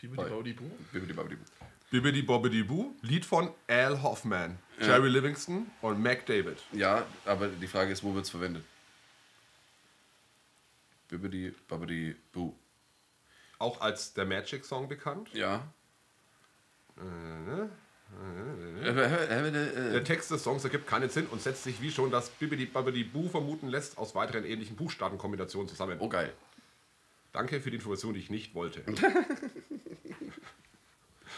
Bibbidi Bobbidi Boo. Bibidi Babidi Bu. Bibbidi Bobbidi Boo, Lied von Al Hoffman, Jerry Livingston und Mac David. Ja, aber die Frage ist, wo wird es verwendet? Bibidi Babidi Bu. Auch als der Magic Song bekannt. Ja. Der Text des Songs ergibt keinen Sinn und setzt sich, wie schon das Bibbidi Babbidi Boo vermuten lässt, aus weiteren ähnlichen Buchstabenkombinationen zusammen. Oh, geil. Danke für die Information, die ich nicht wollte.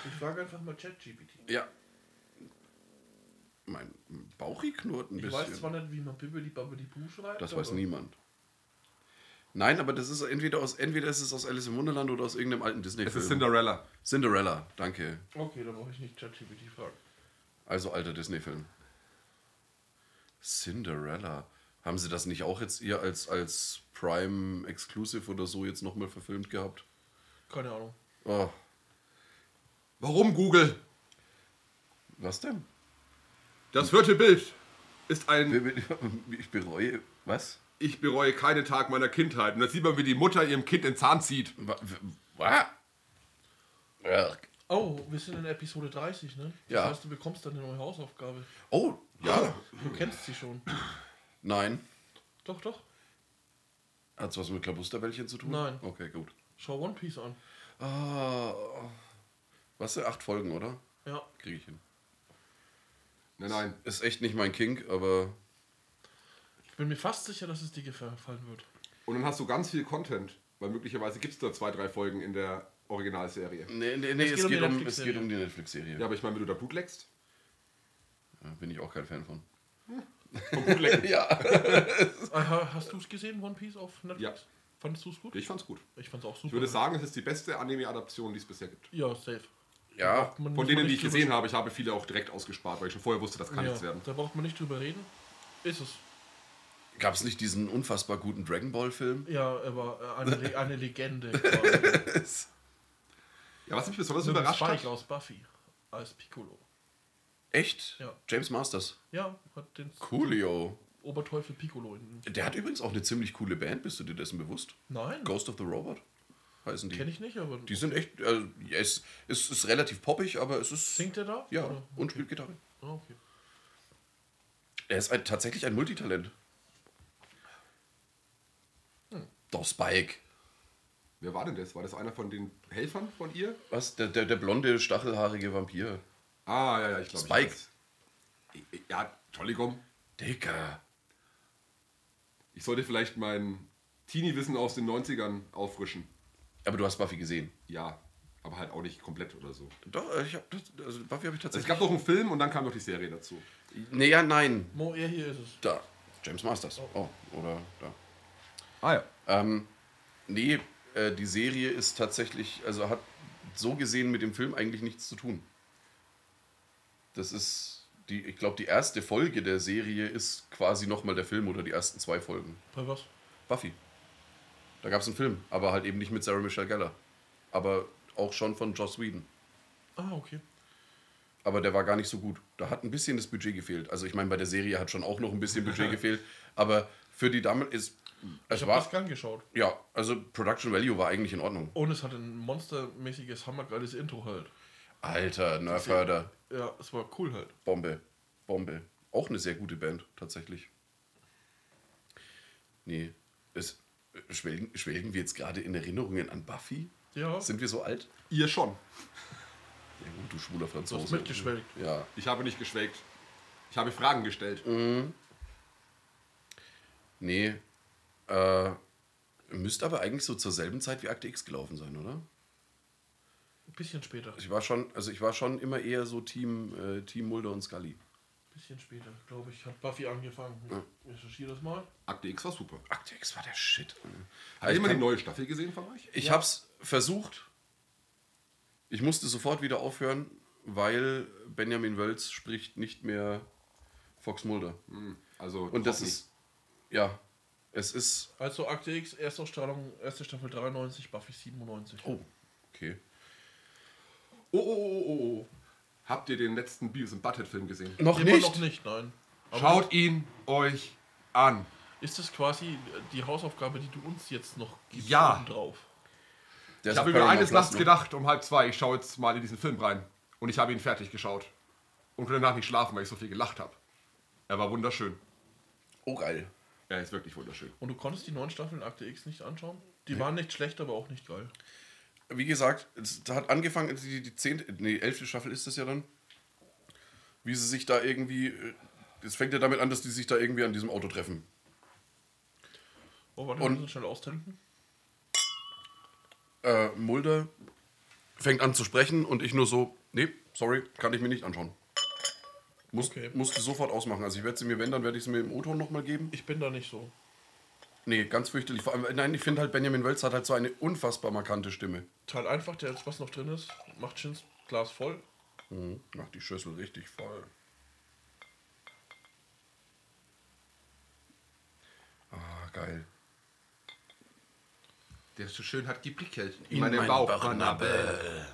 Ich frage einfach mal ChatGPT. Ja. Mein Bauchi knurrt ein Ich bisschen. weiß zwar nicht, wie man Bibbidi Bobbidi Boo schreibt. das weiß niemand. Nein, aber das ist entweder aus entweder ist es aus Alice im Wunderland oder aus irgendeinem alten Es Disney-Film. ist Cinderella. Cinderella, danke. Okay, da brauche ich nicht ChatGPT fragen. Also alter Disney-Film. Cinderella. Haben sie das nicht auch jetzt ihr als, als Prime Exclusive oder so jetzt nochmal verfilmt gehabt? Keine Ahnung. Oh, Warum Google? was denn? Das vierte Bild ist ein Ich bereue. Was? Ich bereue keinen Tag meiner Kindheit. Und da sieht man, wie die Mutter ihrem Kind den Zahn zieht. Wa- wa- wa- Oh, wir sind in Episode 30, ne? Das Ja. heißt, du bekommst dann eine neue Hausaufgabe. Oh, ja. Du kennst sie schon. Nein. Doch, doch. Hat's was mit Klabusterbällchen zu tun? Nein. Okay, gut. Schau One Piece an. Ah, was sind acht Folgen, oder? Ja. Kriege ich hin. Nein, nein. Ist echt nicht mein Kink, aber Ich bin mir fast sicher, dass es dir gefallen wird. Und dann hast du ganz viel Content. Weil möglicherweise gibt es da zwei, drei Folgen in der Originalserie. nee, nee, nee Es es, geht um um, es Netflix-Serie. geht um die Netflix-Serie. Ja, aber ich meine, wenn du da Blut leckst. Ja, bin ich auch kein Fan von. Vom Blut lecken. Ja. Aha, hast du es gesehen, One Piece auf Netflix? Ja. Fandest du es gut? Ich fand's gut. Ich fand's auch super. Ich würde sagen, es ist die beste Anime-Adaption, die es bisher gibt. Ja, safe. Ja, Von denen, die ich gesehen habe, ich habe viele auch direkt ausgespart, weil ich schon vorher wusste, das kann ja, nichts werden. Da braucht man nicht drüber reden. Ist es. gab es nicht diesen unfassbar guten Dragon Ball-Film? Ja, er war äh, eine, Le eine Legende. quasi. Ja, was mich besonders Nur überrascht Spike hat, aus Buffy als Piccolo. Echt? Ja. James Masters. Ja, hat den Coolio. Oberteufel Piccolo in. Der hat übrigens auch eine ziemlich coole Band, bist du dir dessen bewusst? Nein, Ghost of the Robot heißen die. kenne ich nicht, aber. Die sind echt, also, ja, es, es ist relativ poppig, aber es ist. Singt er da? Ja, Oder? und spielt Gitarre. Ah, okay. Er ist ein, tatsächlich ein Multitalent. Hm. Doch, Spike. wer war denn das? War das einer von den Helfern von ihr? Was? Der, der, der blonde, stachelhaarige Vampir. Ah, ja, ja, ich glaube. Spike. Ich weiß. ja, Entschuldigung. Dicker. Ich sollte vielleicht mein Teenie-Wissen aus den 90ern auffrischen. Aber du hast Buffy gesehen. Ja, aber halt auch nicht komplett oder so. Doch, äh, ich hab das, also Buffy habe ich Also es tatsächlich. gab noch einen Film und dann kam noch die Serie dazu. nee, ja, nein. Mo, er hier ist es. Da. James Masters. Oh, oder da. Ah ja. Ähm, nee, äh, die Serie ist tatsächlich, also hat so gesehen mit dem Film eigentlich nichts zu tun. Das ist, die, ich glaube, die erste Folge der Serie ist quasi nochmal der Film oder die ersten zwei Folgen. Bei was? Buffy. Da gab es einen Film, aber halt eben nicht mit Sarah Michelle Gellar. Aber auch schon von Joss Whedon. Ah, okay. Aber der war gar nicht so gut. Da hat ein bisschen das Budget gefehlt. Also ich meine, bei der Serie hat schon auch noch ein bisschen Budget gefehlt. Aber für die Dame ist. Es Ich habe das gern geschaut. Ja, also Production Value war eigentlich in Ordnung. Und es hat ein monstermäßiges, hammergeiles Intro halt. Alter, Nerfhörder. Ja, es war cool halt. Bombe. Bombe. Auch eine sehr gute Band, tatsächlich. Nee. Es, schwelgen, schwelgen wir jetzt gerade in Erinnerungen an Buffy? Ja, Sind wir so alt? Ihr schon. Ja gut, du schwuler du Franzose. hast mitgeschwelgt. Ja. Ich habe nicht geschwelgt. Ich habe Fragen gestellt. Nee. Äh, müsste aber eigentlich so zur selben Zeit wie Akte X gelaufen sein, oder? Bisschen später. Ich war schon, also ich war schon immer eher so Team, äh, Team Mulder und Scully. Bisschen später, glaube ich, hat Buffy angefangen. Ich recherchiere das mal. Akte X war super. Akte X war der Shit. Hat ich, jemand die kann, neue Staffel gesehen von euch? ich hab's versucht. Ich musste sofort wieder aufhören, weil Benjamin Wölz spricht nicht mehr Fox Mulder. Also Und das ist, ja, es ist, Also Akte X, Erstausstrahlung, erste Staffel 93, Buffy 97. oh, okay. Oh, oh, oh, oh, oh. Habt ihr den letzten Beavis and Butthead Film gesehen? Noch Immer nicht? noch nicht, nein. Aber Schaut ihn euch an. Ist das quasi die Hausaufgabe, die du uns jetzt noch gibst? Ja. Drauf. Der Ich habe mir eines nachts ne? gedacht, um halb zwei, ich schaue jetzt mal in diesen Film rein. Und ich habe ihn fertig geschaut. Und konnte danach nicht schlafen, weil ich so viel gelacht habe. Er war wunderschön. Oh, geil. Er ist wirklich wunderschön. Und du konntest die neuen Staffeln Akte X nicht anschauen? Die waren nicht schlecht, aber auch nicht geil. Wie gesagt, es hat angefangen, die, die zehnte, nee, elfte Staffel ist das ja dann. Wie sie sich da irgendwie, äh, es fängt ja damit an, dass die sich da irgendwie an diesem Auto treffen. Oh, warte, Und- schnell austrinken. Äh, Mulder fängt an zu sprechen und ich nur so, nee, sorry, kann ich mir nicht anschauen. Muss, Okay. Musste sofort ausmachen. Also ich werde sie mir, wenn, dann werde ich sie mir im O-Ton nochmal geben. Ich bin da nicht so. Nee, ganz fürchterlich. Vor allem, nein, ich finde halt, Benjamin Wölz hat halt so eine unfassbar markante Stimme. Teil einfach, der jetzt was noch drin ist, macht Chins Glas voll. Mhm. Macht die Schüssel richtig voll. Ah, geil. Der ist so schön, hat geprickelt. In meinen Bauchnabel.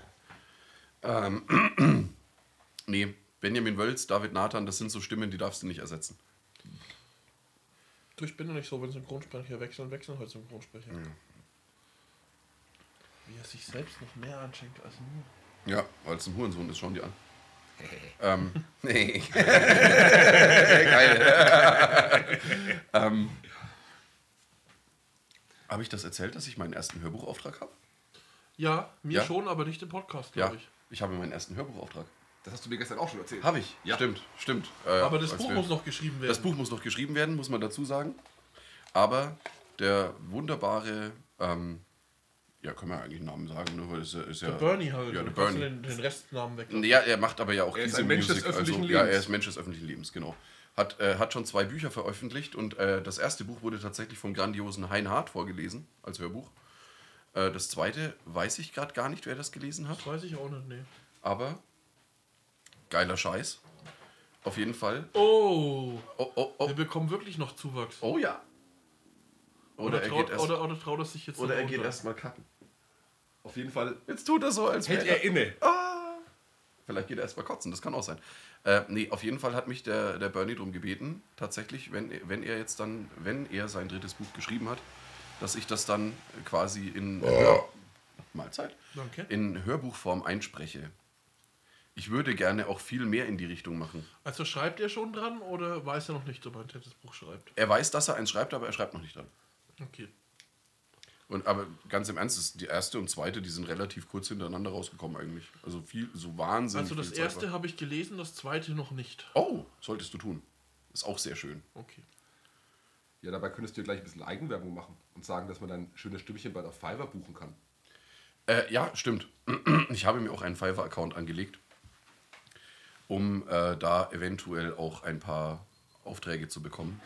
Ähm, nee, Benjamin Wölz, David Nathan, das sind so Stimmen, die darfst du nicht ersetzen. Du, ich bin ja nicht so, wenn Synchronsprecher wechseln, wechseln halt Synchronsprecher. Wie er sich selbst noch mehr anschenkt als nur. Ja, weil es ein Hurensohn ist, schauen die an. ähm, nee. Geil. ähm, habe ich das erzählt, dass ich meinen ersten Hörbuchauftrag habe? Ja, mir Ja? schon, aber nicht im Podcast, Ja, glaube ich. ich habe meinen ersten Hörbuchauftrag. Das hast du mir gestern auch schon erzählt. Habe ich, Ja. stimmt, stimmt. Äh, Aber das Buch wir- muss noch geschrieben werden. Das Buch muss noch geschrieben werden, muss man dazu sagen. Aber der wunderbare, ähm, ja, kann man ja eigentlich einen Namen sagen, ne? weil es ist, ist ja. Der Bernie halt. Ja, du der Bernie. Den, den Restnamen weg. Ja, er macht aber ja auch Er ist diese ein Mensch des Music, öffentlichen also, Ja, er Lebens. ist Mensch des öffentlichen Lebens, genau. Hat, äh, hat schon zwei Bücher veröffentlicht und äh, das erste Buch wurde tatsächlich vom grandiosen Hein Hart vorgelesen als Hörbuch. Äh, das zweite weiß ich gerade gar nicht, wer das gelesen hat, Das weiß ich auch nicht, nee. aber geiler Scheiß. Auf jeden Fall. Oh, Oh, oh, oh. wir bekommen wirklich noch Zuwachs. Oh ja. Oder, er traut, geht erst, oder, oder traut er sich jetzt oder er geht runter? erst mal kacken. Auf jeden Fall Jetzt tut er so, als hält wäre er inne. Vielleicht geht er erst mal kotzen, das kann auch sein. Äh, nee, auf jeden Fall hat mich der, der Bernie darum gebeten, tatsächlich, wenn, wenn er jetzt dann, wenn er sein drittes Buch geschrieben hat, dass ich das dann quasi in, Hör Mahlzeit, Danke. in Hörbuchform einspreche. Ich würde gerne auch viel mehr in die Richtung machen. Also schreibt er schon dran oder weiß er noch nicht, ob er ein Buch schreibt? Er weiß, dass er eins schreibt, aber er schreibt noch nicht dran. Okay. Und, aber ganz im Ernst, ist die erste und zweite, die sind relativ kurz hintereinander rausgekommen eigentlich. Also viel, so wahnsinnig Also das erste habe ich gelesen, das zweite noch nicht. Oh, solltest du tun. Ist auch sehr schön. Okay. Ja, dabei könntest du dir gleich ein bisschen Eigenwerbung machen und sagen, dass man dann schönes Stimmchen bei der Fiverr buchen kann. Äh, ja, stimmt. Ich habe mir auch einen Fiverr-Account angelegt, um äh, da eventuell auch ein paar Aufträge zu bekommen.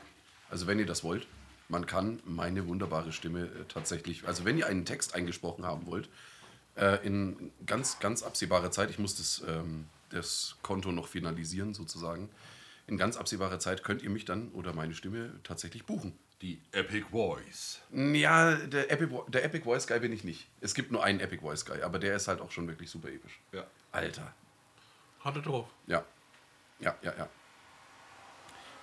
Also wenn ihr das wollt, man kann meine wunderbare Stimme äh, tatsächlich, also wenn ihr einen Text eingesprochen haben wollt, äh, in ganz, ganz absehbarer Zeit, ich muss das, ähm, das Konto noch finalisieren sozusagen, in ganz absehbarer Zeit könnt ihr mich dann oder meine Stimme tatsächlich buchen. Die Epic Voice. Ja, der Epic, der Epic Voice Guy bin ich nicht. Es gibt nur einen Epic Voice Guy, aber der ist halt auch schon wirklich super episch. Ja. Alter. Hat er drauf. Ja. Ja, ja, ja.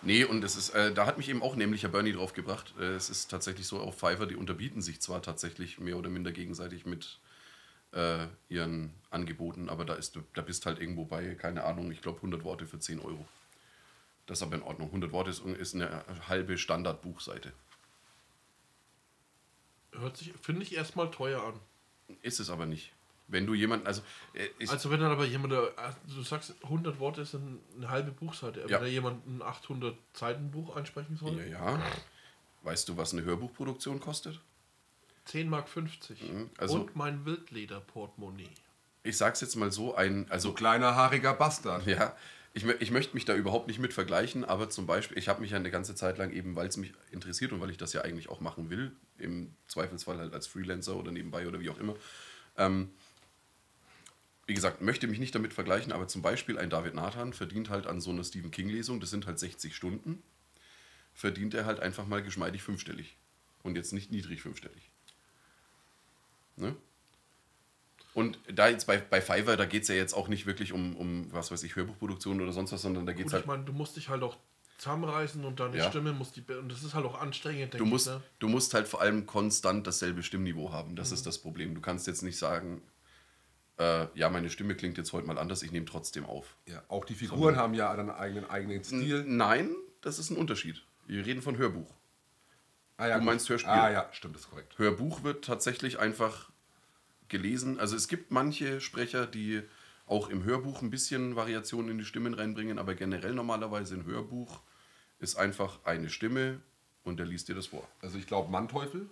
Nee, und es ist, äh, da hat mich eben auch nämlicher Bernie drauf gebracht. Äh, es ist tatsächlich so, auf Fiverr, die unterbieten sich zwar tatsächlich mehr oder minder gegenseitig mit äh, ihren Angeboten, aber da, ist, da bist halt irgendwo bei, keine Ahnung, ich glaube 100 Worte für 10 Euro. Das ist aber in Ordnung. 100 Worte ist, ist eine halbe Standardbuchseite. Hört sich, finde ich, erstmal teuer an. Ist es aber nicht. Wenn du jemanden, also, äh, ich, Also wenn dann aber jemand, der- du sagst 100 Worte ist ein- eine halbe Buchseite, Ja. wenn da jemand ein 800 Seiten Buch einsprechen soll, ja, ja. Weißt du, was eine Hörbuchproduktion kostet? 10 Mark 50. Mhm, also- Und mein Wildleder-Portemonnaie. ich sag's jetzt mal so, ein, also So kleiner, haariger Bastard. Ja, ich, ich möchte mich da überhaupt nicht mit vergleichen, aber zum Beispiel, ich habe mich ja eine ganze Zeit lang eben, weil es mich interessiert und weil ich das ja eigentlich auch machen will, im Zweifelsfall halt als Freelancer oder nebenbei oder wie auch immer. Ähm, wie gesagt, möchte mich nicht damit vergleichen, aber zum Beispiel ein David Nathan verdient halt an so einer Stephen King-Lesung, das sind halt 60 Stunden, verdient er halt einfach mal geschmeidig fünfstellig. Und jetzt nicht niedrig fünfstellig. Ne? Und da jetzt bei, bei Fiverr, da geht es ja jetzt auch nicht wirklich um, um, was weiß ich, Hörbuchproduktion oder sonst was, sondern da geht es halt. ich meine, du musst dich halt auch zusammenreißen und deine Ja. Stimme muss die. Und das ist halt auch anstrengend, Du musst, ich. Ne? du musst halt vor allem konstant dasselbe Stimmniveau haben. Das ist das Problem. Du kannst jetzt nicht sagen, äh, ja, meine Stimme klingt jetzt heute mal anders, ich nehme trotzdem auf. Ja, auch die Figuren haben ja einen eigenen, eigenen Stil. Nein, das ist ein Unterschied. Wir reden von Hörbuch. Ah, ja, Du gut. meinst Hörspiel? Ah ja, stimmt, das ist korrekt. Hörbuch wird tatsächlich einfach gelesen. Also es gibt manche Sprecher, die auch im Hörbuch ein bisschen Variationen in die Stimmen reinbringen, aber generell normalerweise ein Hörbuch ist einfach eine Stimme und der liest dir das vor. Also ich glaube, Manteuffel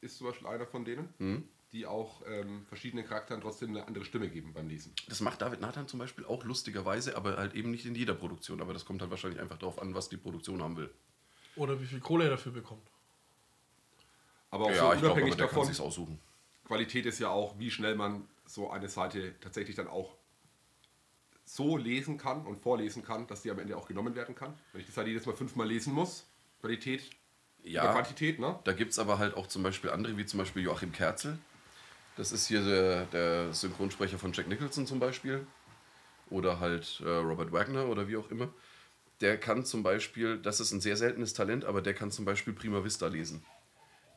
ist zum Beispiel einer von denen, Mhm. Die auch ähm, verschiedenen Charakteren trotzdem eine andere Stimme geben beim Lesen. Das macht David Nathan zum Beispiel auch lustigerweise, aber halt eben nicht in jeder Produktion. Aber das kommt halt wahrscheinlich einfach darauf an, was die Produktion haben will. Oder wie viel Kohle er dafür bekommt. Aber auch ja, so ich glaube, unabhängig kann davon, sich's aussuchen. Qualität ist ja auch, wie schnell man so eine Seite tatsächlich dann auch so lesen kann und vorlesen kann, dass die am Ende auch genommen werden kann. Wenn ich die Seite jedes Mal fünfmal lesen muss, Qualität Ja, Quantität, ne? da gibt es aber halt auch zum Beispiel andere, wie zum Beispiel Joachim Kerzel. Das ist hier der, der Synchronsprecher von Jack Nicholson zum Beispiel. Oder halt äh, Robert Wagner oder wie auch immer. Der kann zum Beispiel, das ist ein sehr seltenes Talent, aber der kann zum Beispiel Prima Vista lesen.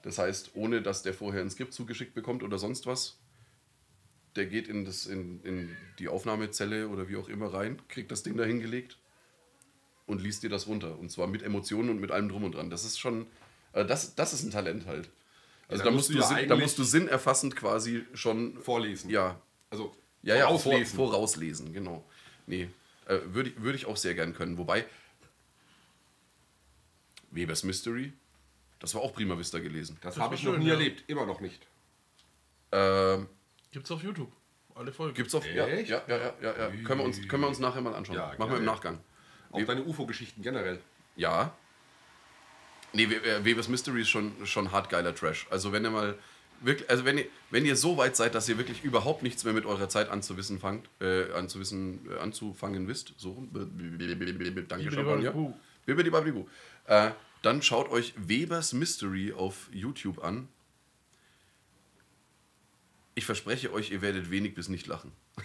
Das heißt, ohne dass der vorher ein Skript zugeschickt bekommt oder sonst was, der geht in, das, in, in die Aufnahmezelle oder wie auch immer rein, kriegt das Ding da hingelegt und liest dir das runter. Und zwar mit Emotionen und mit allem drum und dran. Das ist schon, äh, das, das ist ein Talent halt. Also da da, musst musst du ja da musst du sinnerfassend quasi schon Vorlesen. Ja, Also ja, ja, vor, vorauslesen. vorauslesen, genau. Nee, äh, würde ich, würd ich auch sehr gern können. Wobei, Webers Mystery, das war auch Prima Vista gelesen. Das, Das habe ich noch schön, nie ja. erlebt, immer noch nicht. Ähm, Gibt's auf YouTube. Alle Folgen. gibt's auf. Ja, ja, Echt? ja, ja, ja, ja. Können, wir uns, können wir uns nachher mal anschauen. Ja, Machen wir im Nachgang. Auch deine UFO-Geschichten generell. Ja. Nee, äh, Webers Mystery ist schon, schon hart geiler Trash. Also wenn ihr mal wirklich, also wenn ihr, wenn ihr so weit seid, dass ihr wirklich überhaupt nichts mehr mit eurer Zeit anzuwissen fangt, äh, anzuwissen, äh, anzufangen wisst, so rum. Danke, Champagner. Äh, dann schaut euch Webers Mystery auf YouTube an. Ich verspreche euch, ihr werdet wenig bis nicht lachen.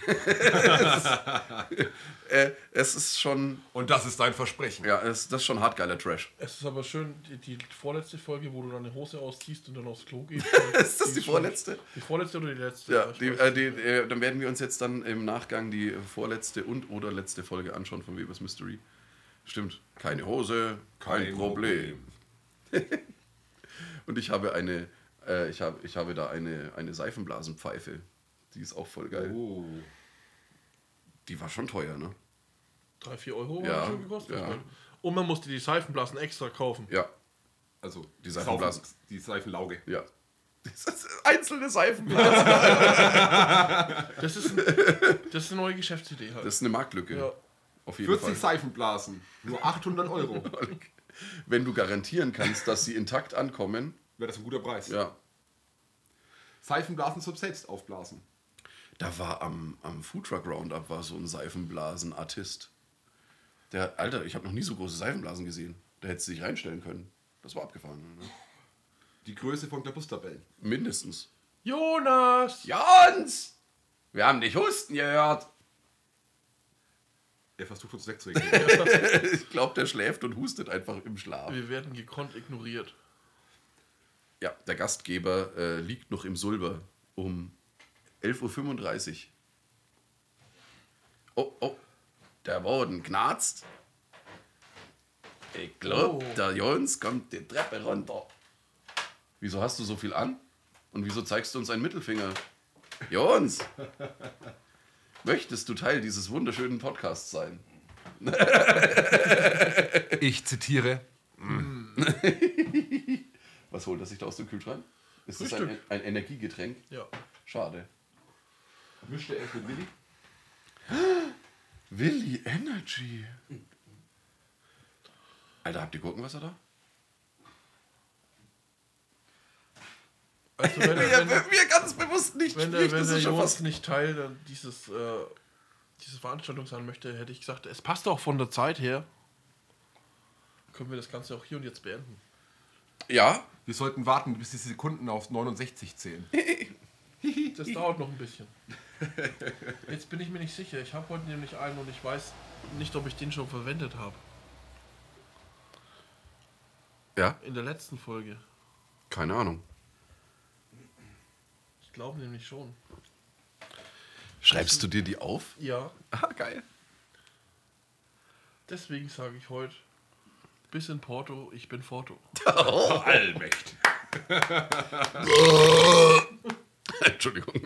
äh, es ist schon, Und das ist dein Versprechen. ja, es, das ist schon hart geiler Trash. Es ist aber schön, die, die vorletzte Folge, wo du deine Hose ausziehst und dann aufs Klo gehst. Ist das die schon- vorletzte? Die vorletzte oder die letzte? Ja, die, äh, die, äh, dann werden wir uns jetzt dann im Nachgang die vorletzte und oder letzte Folge anschauen von Webers Mystery. Stimmt, keine Hose, kein, Kein Problem. Und ich habe eine, äh, ich habe, ich habe da eine, eine Seifenblasenpfeife. Die ist auch voll geil. Oh. Die war schon teuer, ne? 3, 4 Euro Ja, hat schon gekostet. ja. Und man musste die Seifenblasen extra kaufen. Ja, Also Die Seifenblasen. Saufen- Die Seifenlauge. ja. Das ist einzelne Seifenblasen. Das ist, ein, das ist eine neue Geschäftsidee halt. Das ist eine Marktlücke. Ja. Auf jeden 40 Fall. Seifenblasen. Nur 800 Euro. Wenn du garantieren kannst, dass sie intakt ankommen, Wäre das ein guter Preis. ja, Seifenblasen zum Selbst aufblasen. Da war am, am Foodtruck Roundup war so ein Seifenblasen-Artist. Der, Alter, ich habe noch nie so große Seifenblasen gesehen. Da hättest du dich reinstellen können. Das war abgefahren. Ne? Die Größe von der Bustabellen. Mindestens. Jonas! Jans! Wir haben dich husten gehört. Er versucht uns wegzuregen. Ich glaube, der schläft und hustet einfach im Schlaf. Wir werden gekonnt ignoriert. Ja, der Gastgeber äh, liegt noch im Sulber um 11.35 Uhr. Oh, oh, der Boden knarzt. Ich glaube, Oh. der Jons kommt die Treppe runter. Wieso hast du so viel an? Und wieso zeigst du uns einen Mittelfinger? Jons! Möchtest du Teil dieses wunderschönen Podcasts sein? Ich zitiere. Was holt er sich da aus dem Kühlschrank? Ist das ein, Frühstück. ein Energiegetränk? Ja. Schade. Mischte er es mit Willi? Willy Energy. Alter, habt ihr Gurkenwasser da? Also wenn, er, wenn, mir ganz bewusst nicht wenn der, wenn der Jonas nicht Teil dieses, äh, diese Veranstaltung sein möchte, hätte ich gesagt, es passt auch von der Zeit her. Können wir das Ganze auch hier und jetzt beenden. Ja, Wir sollten warten, bis die Sekunden auf 69 zählen. Das dauert noch ein bisschen. Jetzt bin ich mir nicht sicher. Ich habe heute nämlich einen und ich weiß nicht, ob ich den schon verwendet habe. ja, In der letzten Folge. keine Ahnung. Ich glaube nämlich schon. Schreibst du dir die auf? Ja, Ah, geil. deswegen sage ich heute bis in Porto, ich bin Porto. Allmächtig. Entschuldigung.